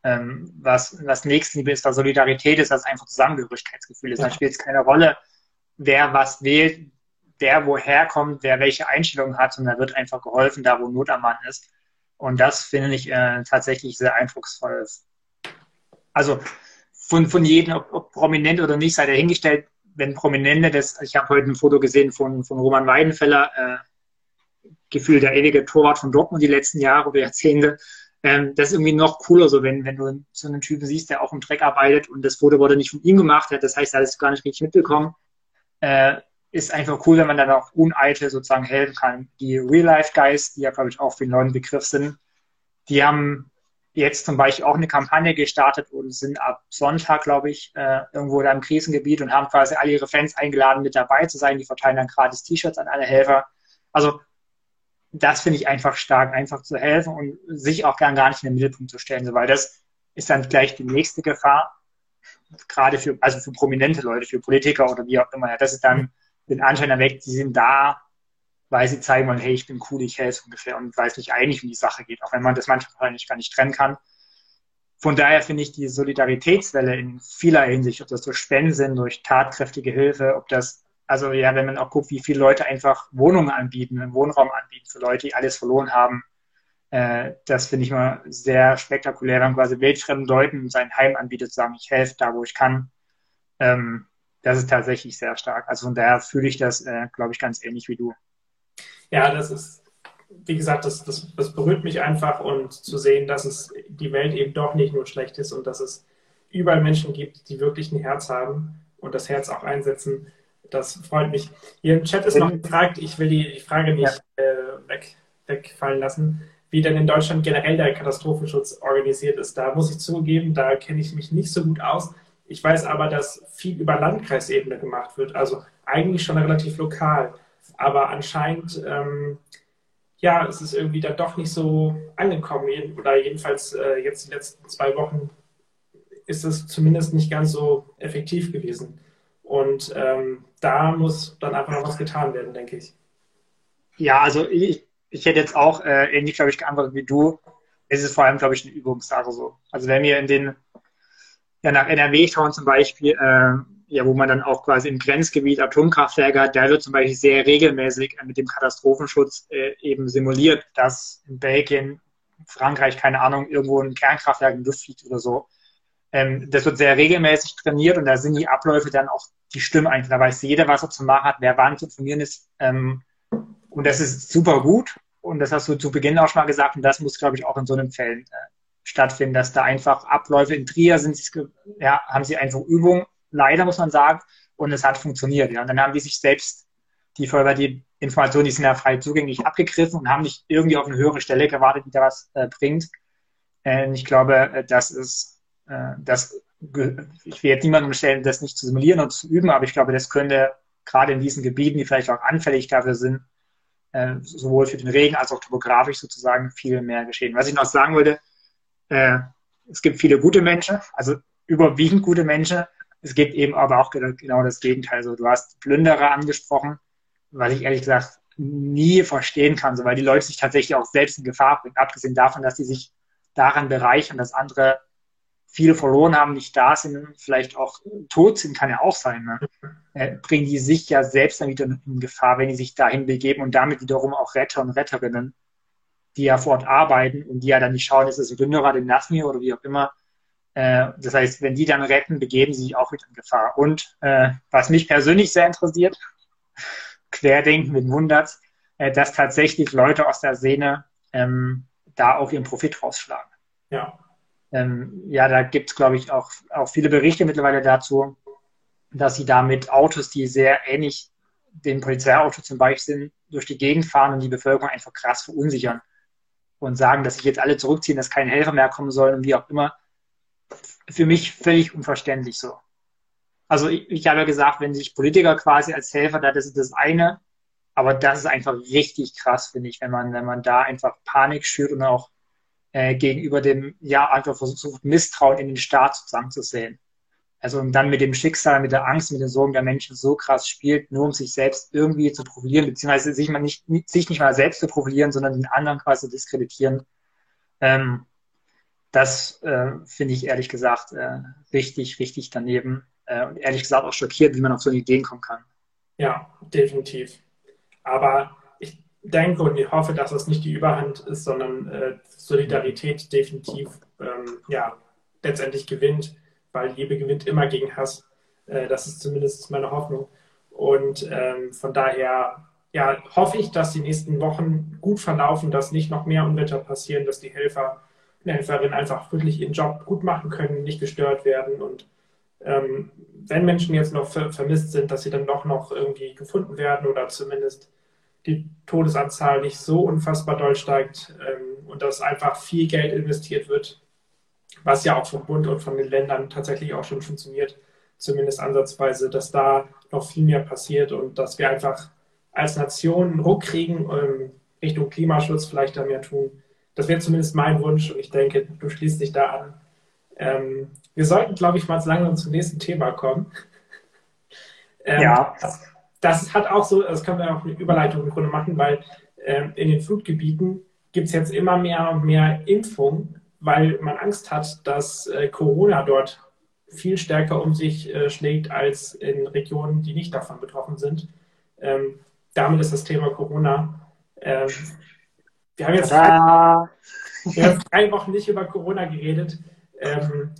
ähm, was, was Nächstenliebe ist, was Solidarität ist, was einfach Zusammengehörigkeitsgefühl ist. Ja. Da spielt es keine Rolle, wer was wählt, wer woher kommt, wer welche Einstellung hat und da wird einfach geholfen, da wo Not am Mann ist. Und das finde ich äh, tatsächlich sehr eindrucksvoll. Also von, von jedem, ob, ob prominent oder nicht, sei dahingestellt, wenn Prominente, das, ich habe heute ein Foto gesehen von, von Roman Weidenfeller, äh, gefühlt der ewige Torwart von Dortmund die letzten Jahre oder Jahrzehnte. Ähm, das ist irgendwie noch cooler, so wenn, wenn du so einen Typen siehst, der auch im Dreck arbeitet und das Foto wurde nicht von ihm gemacht, das heißt, er hat es gar nicht richtig mitbekommen. Äh, ist einfach cool, wenn man dann auch uneitel sozusagen helfen kann. Die Real-Life-Guys, die ja, glaube ich, auch für den neuen Begriff sind, die haben jetzt zum Beispiel auch eine Kampagne gestartet und sind ab Sonntag, glaube ich, äh, irgendwo da im Krisengebiet und haben quasi alle ihre Fans eingeladen, mit dabei zu sein. Die verteilen dann gratis T-Shirts an alle Helfer. Also das finde ich einfach stark, einfach zu helfen und sich auch gern gar nicht in den Mittelpunkt zu stellen, weil das ist dann gleich die nächste Gefahr, gerade für, also für prominente Leute, für Politiker oder wie auch immer. Das ist dann den Anschein erweckt, sie sind da, weil sie zeigen wollen, hey, ich bin cool, ich helfe ungefähr und weiß nicht eigentlich, wie die Sache geht, auch wenn man das manchmal nicht gar nicht trennen kann. Von daher finde ich die Solidaritätswelle in vieler Hinsicht, ob das durch Spenden sind, durch tatkräftige Hilfe, ob das, also ja, wenn man auch guckt, wie viele Leute einfach Wohnungen anbieten, einen Wohnraum anbieten für Leute, die alles verloren haben, äh, das finde ich mal sehr spektakulär, wenn man quasi wildfremden Leuten sein Heim anbietet, sagen, ich helfe da, wo ich kann. Ähm, das ist tatsächlich sehr stark. Also von daher fühle ich das, äh, glaube ich, ganz ähnlich wie du. Ja, das ist, wie gesagt, das, das, das berührt mich einfach und zu sehen, dass es die Welt eben doch nicht nur schlecht ist und dass es überall Menschen gibt, die wirklich ein Herz haben und das Herz auch einsetzen. Das freut mich. Hier im Chat ist noch gefragt, ich will die, die Frage nicht ja. äh, weg, wegfallen lassen, wie denn in Deutschland generell der Katastrophenschutz organisiert ist. Da muss ich zugeben, da kenne ich mich nicht so gut aus. Ich weiß aber, dass viel über Landkreisebene gemacht wird, also eigentlich schon relativ lokal. Aber anscheinend, ähm, ja, es ist irgendwie dann doch nicht so angekommen. Oder jedenfalls äh, jetzt die letzten zwei Wochen ist es zumindest nicht ganz so effektiv gewesen. Und ähm, da muss dann einfach noch was getan werden, denke ich. Ja, also ich, ich hätte jetzt auch äh, ähnlich, glaube ich, geantwortet wie du. Es ist vor allem, glaube ich, eine Übungssache so. Also wenn wir in den ja, nach NRW schauen zum Beispiel, äh, ja, wo man dann auch quasi im Grenzgebiet Atomkraftwerke hat, da wird zum Beispiel sehr regelmäßig mit dem Katastrophenschutz äh, eben simuliert, dass in Belgien, Frankreich, keine Ahnung, irgendwo ein Kernkraftwerk in Luft fliegt oder so. Ähm, das wird sehr regelmäßig trainiert und da sind die Abläufe dann auch, die stimmen eigentlich. Da weiß jeder, was er zu machen hat, wer wann zu informieren ist. Ähm, und das ist super gut. Und das hast du zu Beginn auch schon mal gesagt. Und das muss, glaube ich, auch in so einem Fällen äh, stattfinden, dass da einfach Abläufe in Trier sind, ja, haben sie einfach Übung, leider muss man sagen, und es hat funktioniert. Ja. Und dann haben die sich selbst die Feuerwehr, die Informationen, die sind ja frei zugänglich abgegriffen und haben nicht irgendwie auf eine höhere Stelle gewartet, die da was äh, bringt. Äh, ich glaube, äh, das ist, äh, das, ich will jetzt niemandem stellen, das nicht zu simulieren und zu üben, aber ich glaube, das könnte gerade in diesen Gebieten, die vielleicht auch anfällig dafür sind, äh, sowohl für den Regen als auch topografisch sozusagen viel mehr geschehen. Was ich noch sagen wollte, äh, es gibt viele gute Menschen, also überwiegend gute Menschen, es gibt eben aber auch genau das Gegenteil. So, du hast Plünderer angesprochen, was ich ehrlich gesagt nie verstehen kann, so, weil die Leute sich tatsächlich auch selbst in Gefahr bringen. Abgesehen davon, dass sie sich daran bereichern, dass andere viele verloren haben, nicht da sind, vielleicht auch tot sind, kann ja auch sein. Ne? Äh, bringen die sich ja selbst dann wieder in Gefahr, wenn die sich dahin begeben und damit wiederum auch Retter und Retterinnen, die ja vor Ort arbeiten und die ja dann nicht schauen, ist es ein Dünnerer, den lassen wir oder wie auch immer. Äh, das heißt, wenn die dann retten, begeben sie sich auch wieder in Gefahr. Und äh, was mich persönlich sehr interessiert, Querdenken mit wundert, äh, dass tatsächlich Leute aus der Szene ähm, da auch ihren Profit rausschlagen. Ja. Ähm, ja, da gibt es, glaube ich, auch, auch viele Berichte mittlerweile dazu, dass sie da mit Autos, die sehr ähnlich dem Polizeiauto zum Beispiel sind, durch die Gegend fahren und die Bevölkerung einfach krass verunsichern und sagen, dass sich jetzt alle zurückziehen, dass keine Helfer mehr kommen sollen und wie auch immer. Für mich völlig unverständlich so. Also ich, ich habe ja gesagt, wenn sich Politiker quasi als Helfer, da das ist das eine, aber das ist einfach richtig krass, finde ich, wenn man, wenn man da einfach Panik schürt und auch äh, gegenüber dem, ja, einfach versucht, Misstrauen in den Staat zusammenzusehen. Also und dann mit dem Schicksal, mit der Angst, mit den Sorgen der Menschen so krass spielt, nur um sich selbst irgendwie zu profilieren, beziehungsweise sich, mal nicht, sich nicht mal selbst zu profilieren, sondern den anderen quasi zu diskreditieren. Ähm, das äh, finde ich ehrlich gesagt äh, richtig, richtig daneben. Äh, und ehrlich gesagt auch schockiert, wie man auf so Ideen kommen kann. Ja, definitiv. Aber ich denke und ich hoffe, dass das nicht die Überhand ist, sondern äh, Solidarität definitiv ähm, ja, letztendlich gewinnt, weil Liebe gewinnt immer gegen Hass. Äh, das ist zumindest meine Hoffnung. Und ähm, von daher ja, hoffe ich, dass die nächsten Wochen gut verlaufen, dass nicht noch mehr Unwetter passieren, dass die Helfer und Helferinnen einfach wirklich ihren Job gut machen können, nicht gestört werden und ähm, wenn Menschen jetzt noch ver vermisst sind, dass sie dann doch noch irgendwie gefunden werden oder zumindest die Todesanzahl nicht so unfassbar doll steigt ähm, und dass einfach viel Geld investiert wird, was ja auch vom Bund und von den Ländern tatsächlich auch schon funktioniert, zumindest ansatzweise, dass da noch viel mehr passiert und dass wir einfach als Nation einen Ruck kriegen, ähm, Richtung Klimaschutz vielleicht da mehr tun. Das wäre zumindest mein Wunsch und ich denke, du schließt dich da an. Ähm, wir sollten, glaube ich, mal langsam zum nächsten Thema kommen. Ähm, ja. Das, das, hat auch so, das können wir auch eine Überleitung im Grunde machen, weil ähm, in den Flutgebieten gibt es jetzt immer mehr und mehr Impfungen, weil man Angst hat, dass äh, Corona dort viel stärker um sich äh, schlägt als in Regionen, die nicht davon betroffen sind. Ähm, damit ist das Thema Corona. Ähm, wir, haben jetzt drei, wir haben drei Wochen nicht über Corona geredet. Ähm,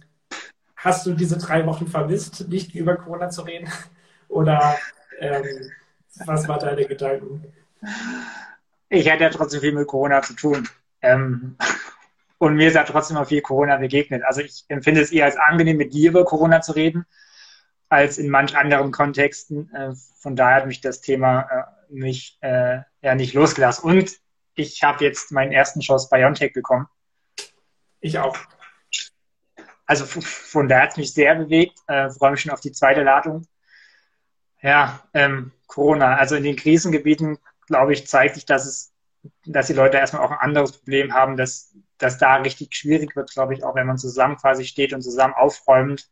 hast du diese drei Wochen vermisst, nicht über Corona zu reden? Oder ähm, was war deine Gedanken? Ich hatte ja trotzdem viel mit Corona zu tun. Ähm, und mir ist ja trotzdem auch viel Corona begegnet. Also ich empfinde es eher als angenehm, mit dir über Corona zu reden, als in manch anderen Kontexten. Äh, von daher hat mich das Thema äh, mich äh, ja nicht losgelassen. Und ich habe jetzt meinen ersten Schuss BioNTech bekommen. Ich auch. Also von daher hat es mich sehr bewegt. Äh, freue mich schon auf die zweite Ladung. Ja, ähm, Corona. Also in den Krisengebieten, glaube ich, zeigt sich, dass es, dass die Leute erstmal auch ein anderes Problem haben, dass, dass da richtig schwierig wird, glaube ich, auch wenn man zusammen quasi steht und zusammen aufräumt.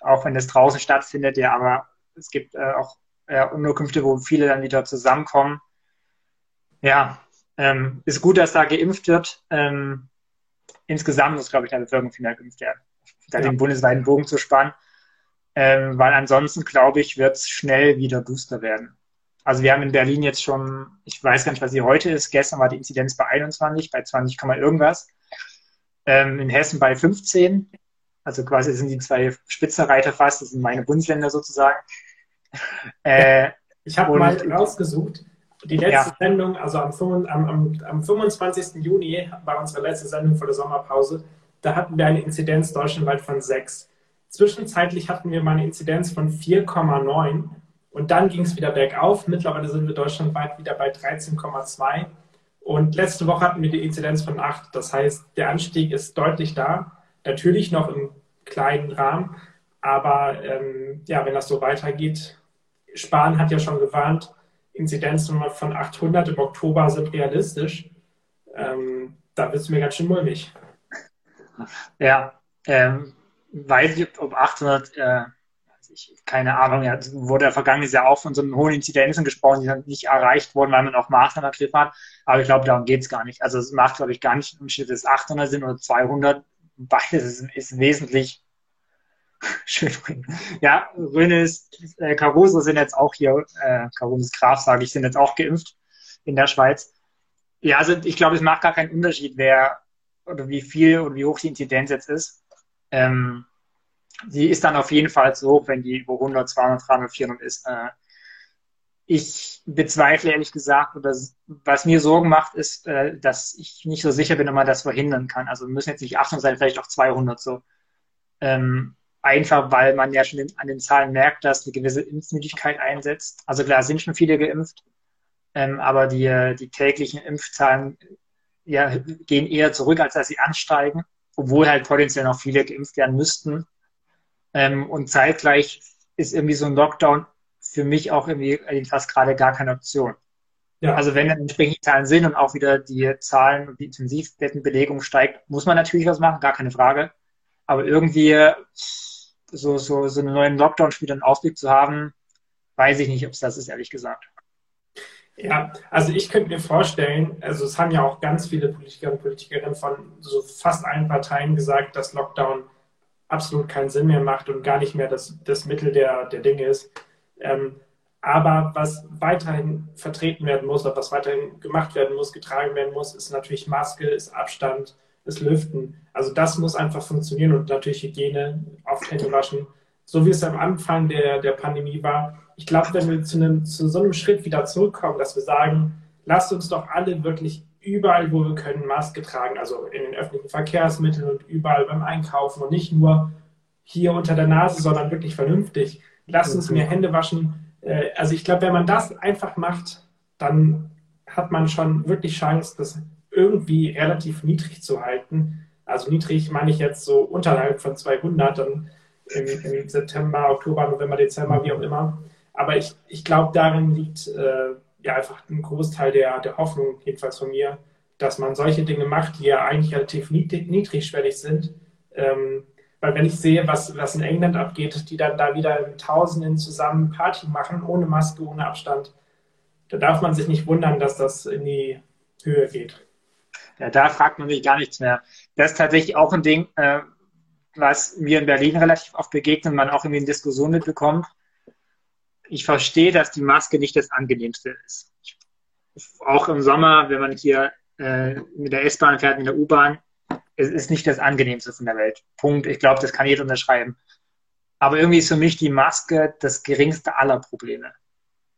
Auch wenn das draußen stattfindet, ja, aber es gibt äh, auch ja, Unterkünfte, wo viele dann wieder zusammenkommen. Ja, ähm, ist gut, dass da geimpft wird. Ähm, insgesamt muss, glaube ich, der Bevölkerung viel mehr geimpft werden da ja. den bundesweiten Bogen zu spannen. Ähm, weil ansonsten, glaube ich, wird es schnell wieder Booster werden. Also wir haben in Berlin jetzt schon, ich weiß gar nicht, was sie heute ist, gestern war die Inzidenz bei 21, bei 20, irgendwas. Ähm, in Hessen bei 15. Also quasi sind die zwei Spitzenreiter fast, das sind meine Bundesländer sozusagen. Äh, ich habe mal rausgesucht, die letzte ja. Sendung, also am, am, am, am 25. Juni war unsere letzte Sendung vor der Sommerpause da hatten wir eine Inzidenz deutschlandweit von 6. Zwischenzeitlich hatten wir mal eine Inzidenz von 4,9 und dann ging es wieder bergauf. Mittlerweile sind wir deutschlandweit wieder bei 13,2 und letzte Woche hatten wir die Inzidenz von 8. Das heißt, der Anstieg ist deutlich da. Natürlich noch im kleinen Rahmen, aber ähm, ja, wenn das so weitergeht, Spahn hat ja schon gewarnt, Inzidenzen von 800 im Oktober sind realistisch. Ähm, da wird es mir ganz schön mulmig. Ja, ähm, weiß ich, ob 800 äh, ich, keine Ahnung, ja, wurde vergangenes Jahr auch von so hohen Inzidenzen gesprochen, die dann nicht erreicht wurden, weil man auch Maßnahmen ergriffen hat. Aber ich glaube, darum geht es gar nicht. Also es macht, glaube ich, gar nicht einen Unterschied, dass es 800 sind oder 200. Beides ist, ist wesentlich schön. Ja, Rönes, äh, Caruso sind jetzt auch hier, äh, Caruso Graf, sage ich, sind jetzt auch geimpft in der Schweiz. Ja, also ich glaube, es macht gar keinen Unterschied, wer oder wie viel oder wie hoch die Inzidenz jetzt ist. Ähm, sie ist dann auf jeden Fall so hoch, wenn die über 100, 200, 300, 400 ist. Äh, ich bezweifle ehrlich gesagt, oder was mir Sorgen macht, ist, äh, dass ich nicht so sicher bin, ob man das verhindern kann. Also müssen jetzt nicht 800 sein, vielleicht auch 200 so. Ähm, einfach, weil man ja schon an den Zahlen merkt, dass eine gewisse Impfmüdigkeit einsetzt. Also klar, sind schon viele geimpft, ähm, aber die, die täglichen Impfzahlen ja, gehen eher zurück, als dass sie ansteigen, obwohl halt potenziell noch viele geimpft werden müssten. Ähm, und zeitgleich ist irgendwie so ein Lockdown für mich auch irgendwie fast gerade gar keine Option. Ja. Also wenn dann entsprechend die Zahlen sind und auch wieder die Zahlen und die Intensivbettenbelegung steigt, muss man natürlich was machen, gar keine Frage. Aber irgendwie so, so, so einen neuen Lockdown wieder einen Ausblick zu haben, weiß ich nicht, ob es das ist, ehrlich gesagt. Ja, also ich könnte mir vorstellen, also es haben ja auch ganz viele Politiker und Politikerinnen von so fast allen Parteien gesagt, dass Lockdown absolut keinen Sinn mehr macht und gar nicht mehr das, das Mittel der, der Dinge ist. Ähm, aber was weiterhin vertreten werden muss, was weiterhin gemacht werden muss, getragen werden muss, ist natürlich Maske, ist Abstand, ist Lüften. Also das muss einfach funktionieren und natürlich Hygiene, oft Hände waschen. So wie es am Anfang der, der Pandemie war. Ich glaube, wenn wir zu, einem, zu so einem Schritt wieder zurückkommen, dass wir sagen, lasst uns doch alle wirklich überall, wo wir können, Maske tragen, also in den öffentlichen Verkehrsmitteln und überall beim Einkaufen und nicht nur hier unter der Nase, sondern wirklich vernünftig. Lasst uns mehr Hände waschen. Äh, also ich glaube, wenn man das einfach macht, dann hat man schon wirklich Chance, das irgendwie relativ niedrig zu halten. Also niedrig meine ich jetzt so unterhalb von 200, dann im, im September, Oktober, November, Dezember, wie auch immer. Aber ich, ich glaube, darin liegt äh, ja einfach ein Großteil der, der Hoffnung, jedenfalls von mir, dass man solche Dinge macht, die ja eigentlich relativ niedrigschwellig sind. Ähm, weil wenn ich sehe, was, was in England abgeht, die dann da wieder in Tausenden zusammen Party machen, ohne Maske, ohne Abstand, da darf man sich nicht wundern, dass das in die Höhe geht. Ja, da fragt man sich gar nichts mehr. Das ist tatsächlich auch ein Ding, äh, was mir in Berlin relativ oft begegnet und man auch irgendwie in Diskussionen mitbekommt ich verstehe, dass die Maske nicht das angenehmste ist. Auch im Sommer, wenn man hier äh, mit der S-Bahn fährt, mit der U-Bahn, es ist nicht das angenehmste von der Welt. Punkt. Ich glaube, das kann jeder unterschreiben. Aber irgendwie ist für mich die Maske das geringste aller Probleme.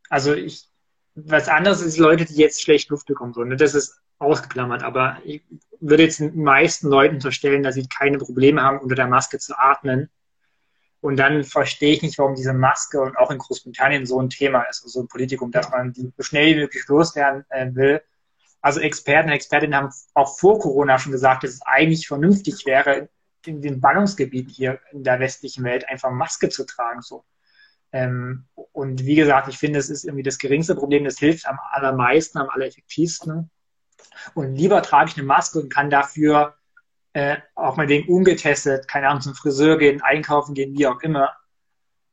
Also ich, was anderes ist Leute, die jetzt schlecht Luft bekommen sollen. Das ist ausgeklammert. Aber ich würde jetzt den meisten Leuten unterstellen, dass sie keine Probleme haben, unter der Maske zu atmen und dann verstehe ich nicht, warum diese Maske und auch in Großbritannien so ein Thema ist, also so ein Politikum, dass man die so schnell wie möglich loswerden äh, will. Also Experten und Expertinnen haben auch vor Corona schon gesagt, dass es eigentlich vernünftig wäre, in den Ballungsgebieten hier in der westlichen Welt einfach Maske zu tragen. So. Ähm, und wie gesagt, ich finde, es ist irgendwie das geringste Problem, das hilft am allermeisten, am allereffektivsten. Und lieber trage ich eine Maske und kann dafür äh, auch den ungetestet, keine Ahnung, zum Friseur gehen, einkaufen gehen, wie auch immer,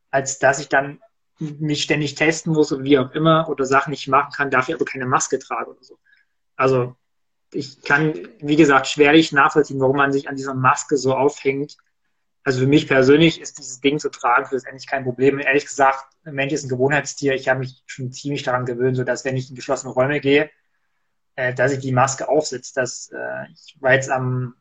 als dass ich dann mich ständig testen muss und wie auch immer oder Sachen nicht machen kann, dafür aber keine Maske trage oder so. Also ich kann, wie gesagt, schwerlich nachvollziehen, warum man sich an dieser Maske so aufhängt. Also für mich persönlich ist dieses Ding zu tragen letztendlich kein Problem. Ehrlich gesagt, ein Mensch ist ein Gewohnheitstier. Ich habe mich schon ziemlich daran gewöhnt, so dass wenn ich in geschlossene Räume gehe, äh, dass ich die Maske aufsetze. Das, äh, ich war jetzt am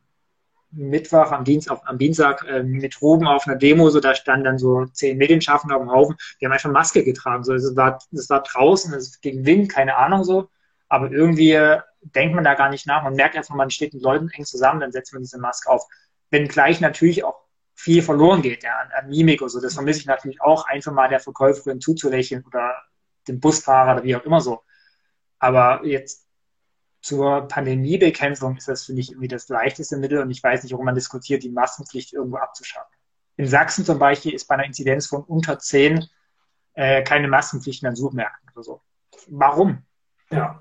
Mittwoch, am Dienstag, am Dienstag äh, mit Roben auf einer Demo, so da standen dann so zehn Medienschaffende auf dem Haufen, die haben einfach Maske getragen. So, es war, es war draußen, es ist gegen Wind, keine Ahnung so. Aber irgendwie äh, denkt man da gar nicht nach. Man merkt einfach, man steht mit Leuten eng zusammen, dann setzt man diese Maske auf. Wenn gleich natürlich auch viel verloren geht, ja, an, an Mimik oder so. Das vermisse ich natürlich auch, einfach mal der Verkäuferin zuzulächeln oder dem Busfahrer oder wie auch immer so. Aber jetzt zur Pandemiebekämpfung ist das, finde ich, irgendwie das leichteste Mittel und ich weiß nicht, warum man diskutiert, die Maskenpflicht irgendwo abzuschaffen. In Sachsen zum Beispiel ist bei einer Inzidenz von unter 10 äh, keine Maskenpflicht mehr in Suchmärkten oder so. Warum? Ja.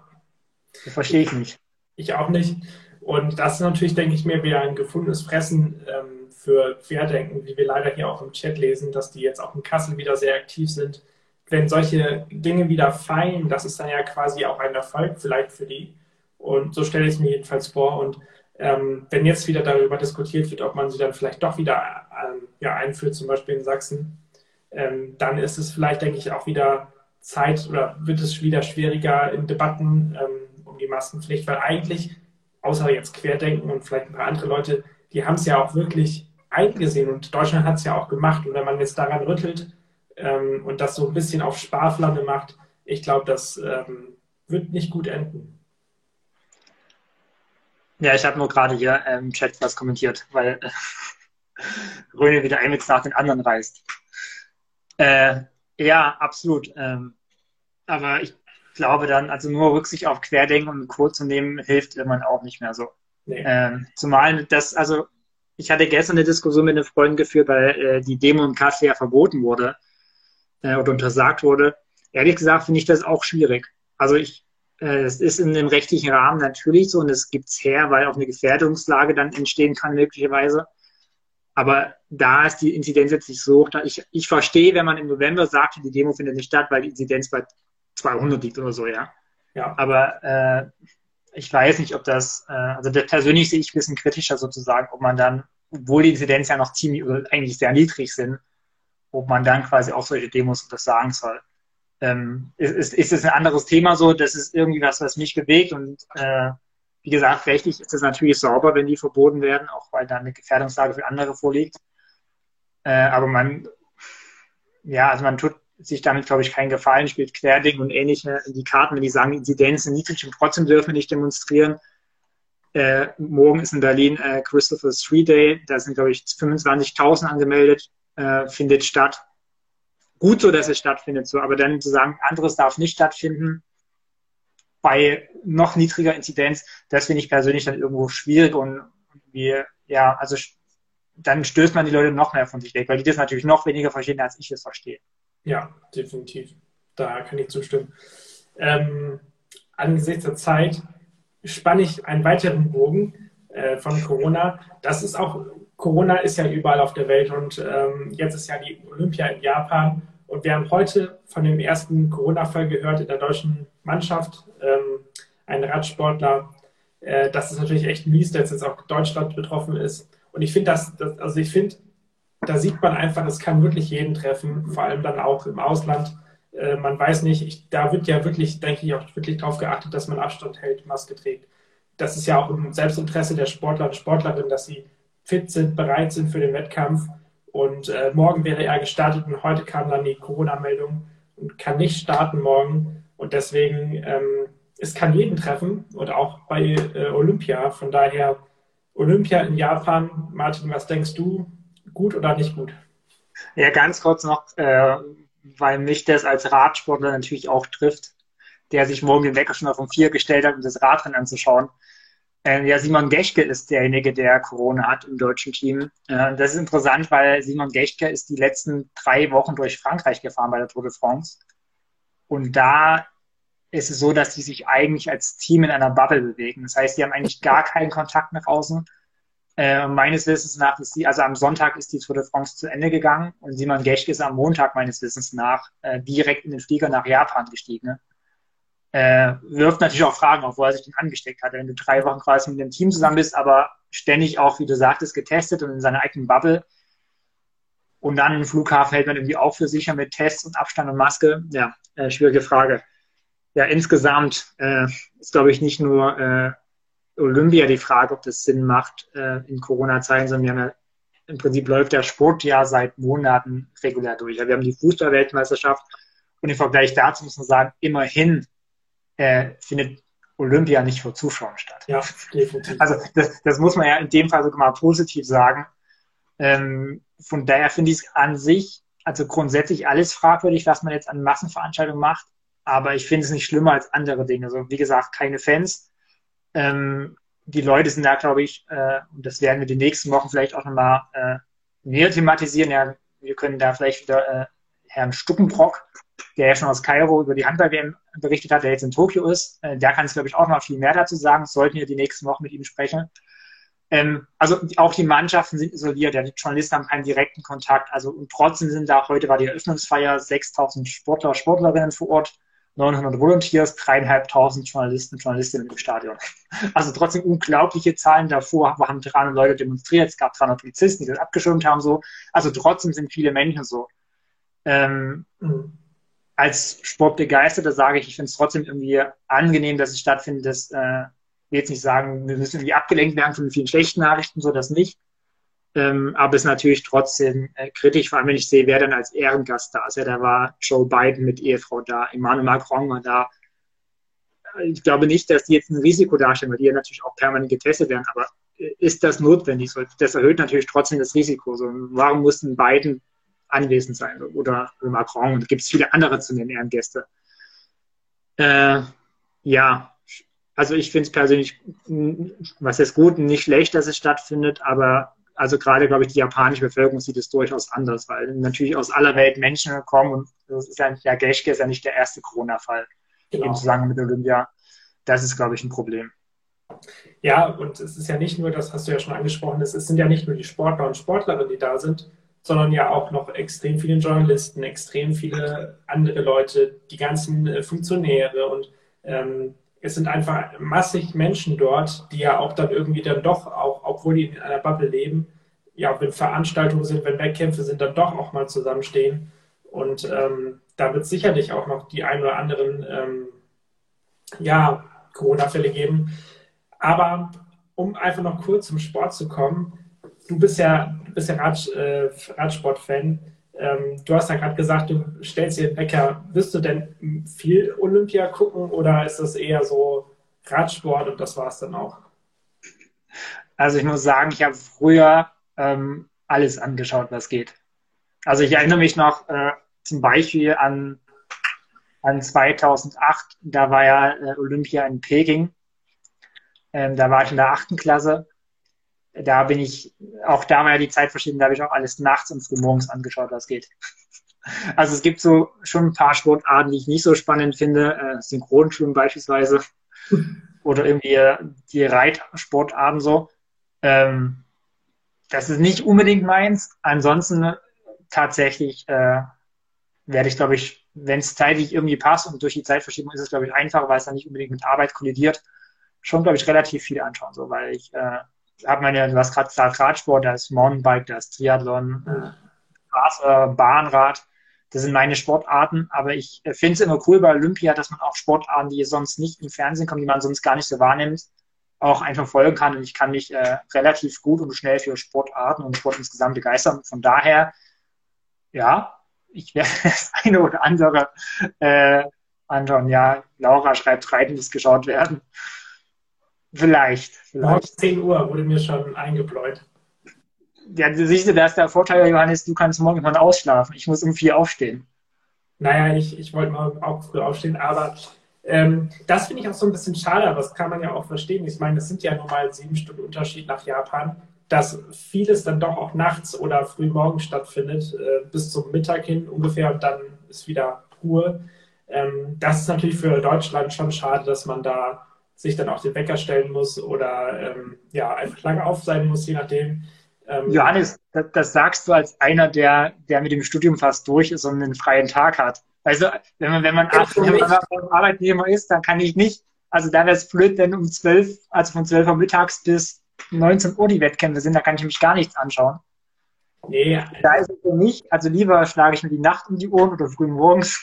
Das verstehe ich nicht. Ich auch nicht. Und das ist natürlich, denke ich mir, wieder ein gefundenes Fressen ähm, für Querdenken, wie wir leider hier auch im Chat lesen, dass die jetzt auch in Kassel wieder sehr aktiv sind. Wenn solche Dinge wieder fallen, das ist dann ja quasi auch ein Erfolg vielleicht für die. Und so stelle ich es mir jedenfalls vor. Und ähm, wenn jetzt wieder darüber diskutiert wird, ob man sie dann vielleicht doch wieder ähm, ja, einführt, zum Beispiel in Sachsen, ähm, dann ist es vielleicht, denke ich, auch wieder Zeit oder wird es wieder schwieriger in Debatten ähm, um die Maskenpflicht, weil eigentlich, außer jetzt Querdenken und vielleicht ein paar andere Leute, die haben es ja auch wirklich eingesehen und Deutschland hat es ja auch gemacht. Und wenn man jetzt daran rüttelt ähm, und das so ein bisschen auf Sparflamme macht, ich glaube, das ähm, wird nicht gut enden. Ja, ich habe nur gerade hier im Chat was kommentiert, weil äh, Röne wieder ein nach den anderen reißt. Äh, ja, absolut. Ähm, aber ich glaube dann, also nur Rücksicht auf Querdenken und Co. zu nehmen, hilft irgendwann auch nicht mehr so. Nee. Ähm, zumal das, also ich hatte gestern eine Diskussion mit einem Freund geführt, weil äh, die Demo im Kaffee ja verboten wurde äh, oder untersagt wurde. Ehrlich gesagt finde ich das auch schwierig. Also ich, es ist in dem rechtlichen Rahmen natürlich so und es gibt's her, weil auch eine Gefährdungslage dann entstehen kann möglicherweise. Aber da ist die Inzidenz jetzt nicht so hoch. Ich, ich verstehe, wenn man im November sagt, die Demo findet nicht statt, weil die Inzidenz bei 200 liegt oder so, ja. Ja. Aber äh, ich weiß nicht, ob das, äh, also das persönlich sehe ich ein bisschen kritischer sozusagen, ob man dann, obwohl die Inzidenz ja noch ziemlich oder eigentlich sehr niedrig sind, ob man dann quasi auch solche Demos untersagen soll. Ähm, ist, ist, ist ein anderes Thema so, das ist irgendwie was, was mich bewegt und äh, wie gesagt, rechtlich ist es natürlich sauber, wenn die verboten werden, auch weil da eine Gefährdungslage für andere vorliegt. Äh, aber man, ja, also man tut sich damit, glaube ich, keinen Gefallen, spielt Querding und ähnliche in die Karten, wenn die sagen, die Inzidenzen niedrig und trotzdem dürfen wir nicht demonstrieren. Äh, morgen ist in Berlin äh, Christopher Street Day, da sind, glaube ich, 25.000 angemeldet, äh, findet statt. Gut so, dass es stattfindet, so, aber dann zu sagen, anderes darf nicht stattfinden, bei noch niedriger Inzidenz, das finde ich persönlich dann irgendwo schwierig und wir, ja, also dann stößt man die Leute noch mehr von sich weg, weil die das natürlich noch weniger verstehen, als ich es verstehe. Ja, definitiv. Da kann ich zustimmen. Ähm, angesichts der Zeit spanne ich einen weiteren Bogen äh, von Corona. Das ist auch, Corona ist ja überall auf der Welt und ähm, jetzt ist ja die Olympia in Japan und wir haben heute von dem ersten Corona-Fall gehört in der deutschen Mannschaft, ähm, ein Radsportler. Äh, das ist natürlich echt mies, dass jetzt auch Deutschland betroffen ist. Und ich finde das, das, also ich finde, da sieht man einfach, es kann wirklich jeden treffen, vor allem dann auch im Ausland. Äh, man weiß nicht, ich, da wird ja wirklich, denke ich, auch wirklich darauf geachtet, dass man Abstand hält, Maske trägt. Das ist ja auch im Selbstinteresse der Sportler und Sportlerinnen, dass sie fit sind, bereit sind für den Wettkampf. Und äh, morgen wäre er gestartet und heute kam dann die Corona-Meldung und kann nicht starten morgen. Und deswegen, ähm, es kann jeden treffen und auch bei äh, Olympia. Von daher, Olympia in Japan, Martin, was denkst du? Gut oder nicht gut? Ja, ganz kurz noch, äh, weil mich das als Radsportler natürlich auch trifft, der sich morgen den Wecker schon auf um vier gestellt hat, um das Radrennen anzuschauen. Ähm, ja, Simon Geschke ist derjenige, der Corona hat im deutschen Team. Äh, das ist interessant, weil Simon Geschke ist die letzten drei Wochen durch Frankreich gefahren bei der Tour de France. Und da ist es so, dass sie sich eigentlich als Team in einer Bubble bewegen. Das heißt, die haben eigentlich gar keinen Kontakt nach außen. Äh, meines Wissens nach ist die, also am Sonntag ist die Tour de France zu Ende gegangen und Simon Geschke ist am Montag meines Wissens nach äh, direkt in den Flieger nach Japan gestiegen. Ne? Äh, wirft natürlich auch Fragen auf, wo er sich denn angesteckt hat. Wenn du drei Wochen quasi mit dem Team zusammen bist, aber ständig auch, wie du sagtest, getestet und in seiner eigenen Bubble. Und dann im Flughafen hält man irgendwie auch für sicher mit Tests und Abstand und Maske. Ja, äh, schwierige Frage. Ja, insgesamt äh, ist, glaube ich, nicht nur äh, Olympia die Frage, ob das Sinn macht äh, in Corona-Zeiten, sondern wir haben ja, im Prinzip läuft der Sport ja seit Monaten regulär durch. wir haben die Fußball-Weltmeisterschaft und im Vergleich dazu muss man sagen, immerhin äh, findet Olympia nicht vor Zuschauern statt. Ja, definitiv. Also das, das muss man ja in dem Fall sogar mal positiv sagen. Ähm, von daher finde ich es an sich, also grundsätzlich alles fragwürdig, was man jetzt an Massenveranstaltungen macht, aber ich finde es nicht schlimmer als andere Dinge. Also wie gesagt, keine Fans. Ähm, die Leute sind da, glaube ich, äh, und das werden wir die nächsten Wochen vielleicht auch nochmal äh, näher thematisieren. Ja, wir können da vielleicht wieder äh, Herrn Stuckenbrock der ja schon aus Kairo über die Handball-WM berichtet hat, der jetzt in Tokio ist. Äh, der kann es, glaube ich, auch noch viel mehr dazu sagen. Sollten wir die nächsten Wochen mit ihm sprechen. Ähm, also auch die Mannschaften sind isoliert, ja, die Journalisten haben keinen direkten Kontakt. Also und trotzdem sind da, heute war die Eröffnungsfeier, 6000 Sportler, Sportlerinnen vor Ort, 900 Volunteers, dreieinhalbtausend Journalisten Journalistinnen im Stadion. Also trotzdem unglaubliche Zahlen. Davor haben 300 Leute demonstriert, es gab 300 Polizisten, die das abgeschirmt haben. so. Also trotzdem sind viele Menschen so. Ähm, als Sportbegeisterter sage ich, ich finde es trotzdem irgendwie angenehm, dass es stattfindet. Das äh, will jetzt nicht sagen, wir müssen irgendwie abgelenkt werden von vielen schlechten Nachrichten, so das nicht. Ähm, aber es ist natürlich trotzdem äh, kritisch, vor allem wenn ich sehe, wer dann als Ehrengast da ist. Ja, da war Joe Biden mit Ehefrau da, Emmanuel Macron war da. Ich glaube nicht, dass die jetzt ein Risiko darstellen, weil die ja natürlich auch permanent getestet werden. Aber äh, ist das notwendig? Das erhöht natürlich trotzdem das Risiko. Warum mussten Biden anwesend sein oder Macron? Und es gibt viele andere zu nennen Ehrengäste. Äh, ja, also ich finde es persönlich, was ist gut, nicht schlecht, dass es stattfindet, aber also gerade, glaube ich, die japanische Bevölkerung sieht es durchaus anders, weil natürlich aus aller Welt Menschen kommen und das ist ja, ja Geschke ist ja nicht der erste Corona-Fall genau. im Zusammenhang mit Olympia. Das ist, glaube ich, ein Problem. Ja, und es ist ja nicht nur, das hast du ja schon angesprochen, es sind ja nicht nur die Sportler und Sportlerinnen, die da sind, sondern ja auch noch extrem viele Journalisten, extrem viele andere Leute, die ganzen äh, Funktionäre und ähm, es sind einfach massig Menschen dort, die ja auch dann irgendwie dann doch, auch obwohl die in einer Bubble leben, ja, wenn Veranstaltungen sind, wenn Wettkämpfe sind, dann doch auch mal zusammenstehen. Und ähm, da wird sicherlich auch noch die ein oder anderen ähm, ja, Corona-Fälle geben. Aber um einfach noch kurz zum Sport zu kommen, du bist ja, du bist ja Rad, äh, Radsport-Fan. Ähm, du hast ja gerade gesagt, du stellst dir den Wecker. Wirst du denn viel Olympia gucken oder ist das eher so Radsport und das war es dann auch? Also ich muss sagen, ich habe früher ähm, alles angeschaut, was geht. Also ich erinnere mich noch äh, zum Beispiel an, an 2008, da war ja äh, Olympia in Peking. Ähm, da war ich in der achten Klasse da bin ich, auch da war ja die Zeit verschieden, da habe ich auch alles nachts und früh morgens angeschaut, was geht. Also es gibt so schon ein paar Sportarten, die ich nicht so spannend finde, äh, Synchronschwimmen beispielsweise oder irgendwie äh, die Reitsportarten so. Ähm, das ist nicht unbedingt meins. Ansonsten tatsächlich äh, werde ich, glaube ich, wenn es zeitlich irgendwie passt und durch die Zeitverschiebung ist es, glaube ich, einfacher, weil es dann nicht unbedingt mit Arbeit kollidiert, schon, glaube ich, relativ viel anschauen, so, weil ich äh, habe meine, du hast gerade gesagt, Radsport, da ist Mountainbike, da ist Triathlon, äh, Bahnrad. Das sind meine Sportarten, aber ich äh, finde es immer cool bei Olympia, dass man auch Sportarten, die sonst nicht im Fernsehen kommen, die man sonst gar nicht so wahrnimmt, auch einfach folgen kann. Und ich kann mich äh, relativ gut und schnell für Sportarten und Sport insgesamt begeistern. Von daher, ja, ich werde das eine oder andere äh, anschauen. Ja, Laura schreibt, Reiten muss geschaut werden. Vielleicht. vielleicht. 10 Uhr wurde mir schon eingebläut. Ja, du siehst, da ist der Vorteil, Johannes, du kannst morgen mal ausschlafen. Ich muss um vier aufstehen. Naja, ich, ich wollte mal auch früh aufstehen, aber ähm, das finde ich auch so ein bisschen schade, aber das kann man ja auch verstehen. Ich meine, es sind ja nun mal sieben Stunden Unterschied nach Japan, dass vieles dann doch auch nachts oder früh morgens stattfindet, äh, bis zum Mittag hin ungefähr und dann ist wieder Ruhe. Ähm, das ist natürlich für Deutschland schon schade, dass man da sich dann auch den Wecker stellen muss oder ähm, ja, einfach lange auf sein muss, je nachdem. Ähm, Johannes, das, das, sagst du als einer, der, der mit dem Studium fast durch ist und einen freien Tag hat. Also, wenn man, wenn man, acht, wenn man Arbeitnehmer ist, dann kann ich nicht, also da wäre es blöd, wenn um 12, also von 12 Uhr mittags bis 19 Uhr die Wettkämpfe sind, da kann ich mich gar nichts anschauen. Nee. Da ist es für mich, also lieber schlage ich mir die Nacht um die Ohren oder früh morgens,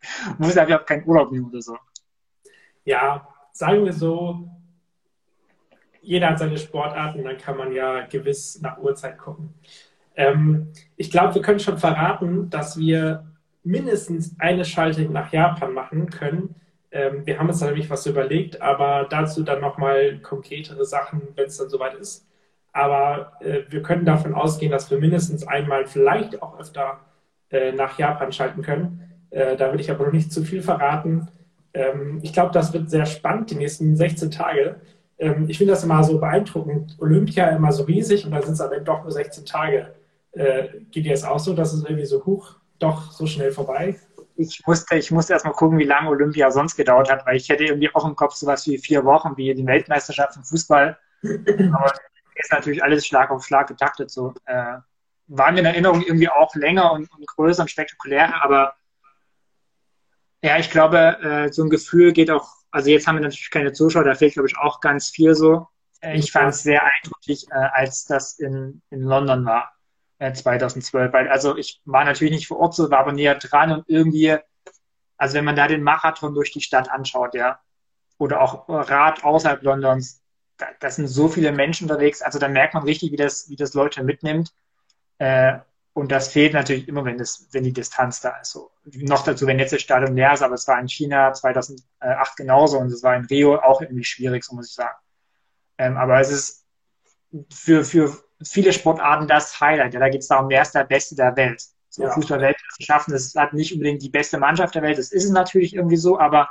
muss einfach keinen Urlaub nehmen oder so. Ja, sagen wir so, jeder hat seine Sportarten, dann kann man ja gewiss nach Uhrzeit gucken. Ähm, ich glaube, wir können schon verraten, dass wir mindestens eine Schaltung nach Japan machen können. Ähm, wir haben uns da nämlich was überlegt, aber dazu dann nochmal konkretere Sachen, wenn es dann soweit ist. Aber äh, wir können davon ausgehen, dass wir mindestens einmal, vielleicht auch öfter äh, nach Japan schalten können. Äh, da will ich aber noch nicht zu viel verraten. Ähm, ich glaube, das wird sehr spannend, die nächsten 16 Tage. Ähm, ich finde das immer so beeindruckend. Olympia immer so riesig und dann sind es aber doch nur 16 Tage. Äh, geht dir jetzt auch so, dass es irgendwie so hoch, doch so schnell vorbei? ich musste, ich musste erstmal gucken, wie lange Olympia sonst gedauert hat, weil ich hätte irgendwie auch im Kopf sowas wie vier Wochen, wie die Weltmeisterschaft im Fußball. Aber ist natürlich alles Schlag auf Schlag getaktet. So äh, war mir in Erinnerung irgendwie auch länger und, und größer und spektakulärer, aber ja, ich glaube, äh, so ein Gefühl geht auch, also jetzt haben wir natürlich keine Zuschauer, da fehlt, glaube ich, auch ganz viel so. Äh, ich fand es sehr eindrücklich, äh, als das in, in London war, äh, 2012. Weil, also ich war natürlich nicht vor Ort so, war aber näher dran und irgendwie, also wenn man da den Marathon durch die Stadt anschaut, ja, oder auch Rad außerhalb Londons, da, da sind so viele Menschen unterwegs, also da merkt man richtig, wie das, wie das Leute mitnimmt. Äh, und das fehlt natürlich immer, wenn, das, wenn die Distanz da ist. So. Noch dazu, wenn jetzt das Stadion leer ist, aber es war in China 2008 genauso und es war in Rio auch irgendwie schwierig, so muss ich sagen. Ähm, aber es ist für, für viele Sportarten das Highlight. Ja, da geht es darum, wer ist der Beste der Welt. So ja. Fußball-Weltmeisterschaften, das hat nicht unbedingt die beste Mannschaft der Welt, das ist es natürlich irgendwie so, aber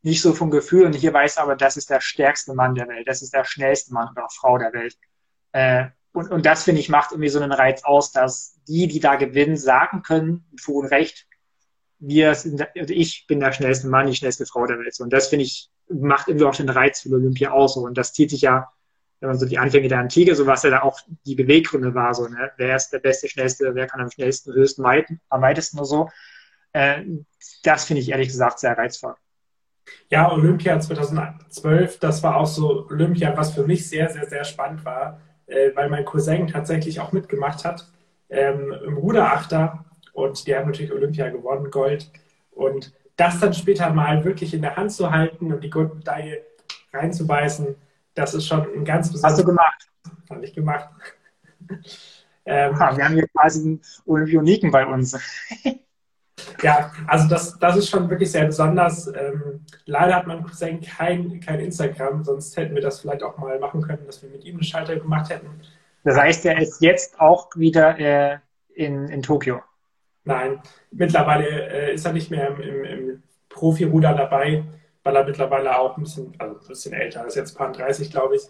nicht so vom Gefühl. Und hier weiß aber, das ist der stärkste Mann der Welt, das ist der schnellste Mann oder Frau der Welt. Äh, und, und das, finde ich, macht irgendwie so einen Reiz aus, dass die, die da gewinnen, sagen können, mit Fug Recht, wir sind, also ich bin der schnellste Mann, die schnellste Frau der Welt. Und das, finde ich, macht irgendwie auch den Reiz für Olympia aus. Und das zieht sich ja, wenn man so die Anfänge der Antike, so was ja da auch die Beweggründe war, so, ne? wer ist der beste, schnellste, wer kann am schnellsten, höchsten, weiten, am weitesten oder so. Äh, das finde ich ehrlich gesagt sehr reizvoll. Ja, Olympia 2012, das war auch so Olympia, was für mich sehr, sehr, sehr spannend war äh, weil mein Cousin tatsächlich auch mitgemacht hat ähm, im Ruderachter und der hat natürlich Olympia gewonnen, Gold. Und das dann später mal wirklich in der Hand zu halten und die Goldmedaille reinzubeißen, das ist schon ein ganz besonderes. Hast du gemacht? Habe ich gemacht. ähm, ah, wir haben hier quasi einen Olympioniken bei uns. Ja, also das, das ist schon wirklich sehr besonders. Ähm, leider hat mein Cousin kein, kein Instagram, sonst hätten wir das vielleicht auch mal machen können, dass wir mit ihm eine Schalter gemacht hätten. Das heißt, er ist jetzt auch wieder äh, in, in Tokio? Nein, mittlerweile äh, ist er nicht mehr im, im, im Profi-Ruder dabei, weil er mittlerweile auch ein bisschen, also ein bisschen älter ist, jetzt paar 30, glaube ich,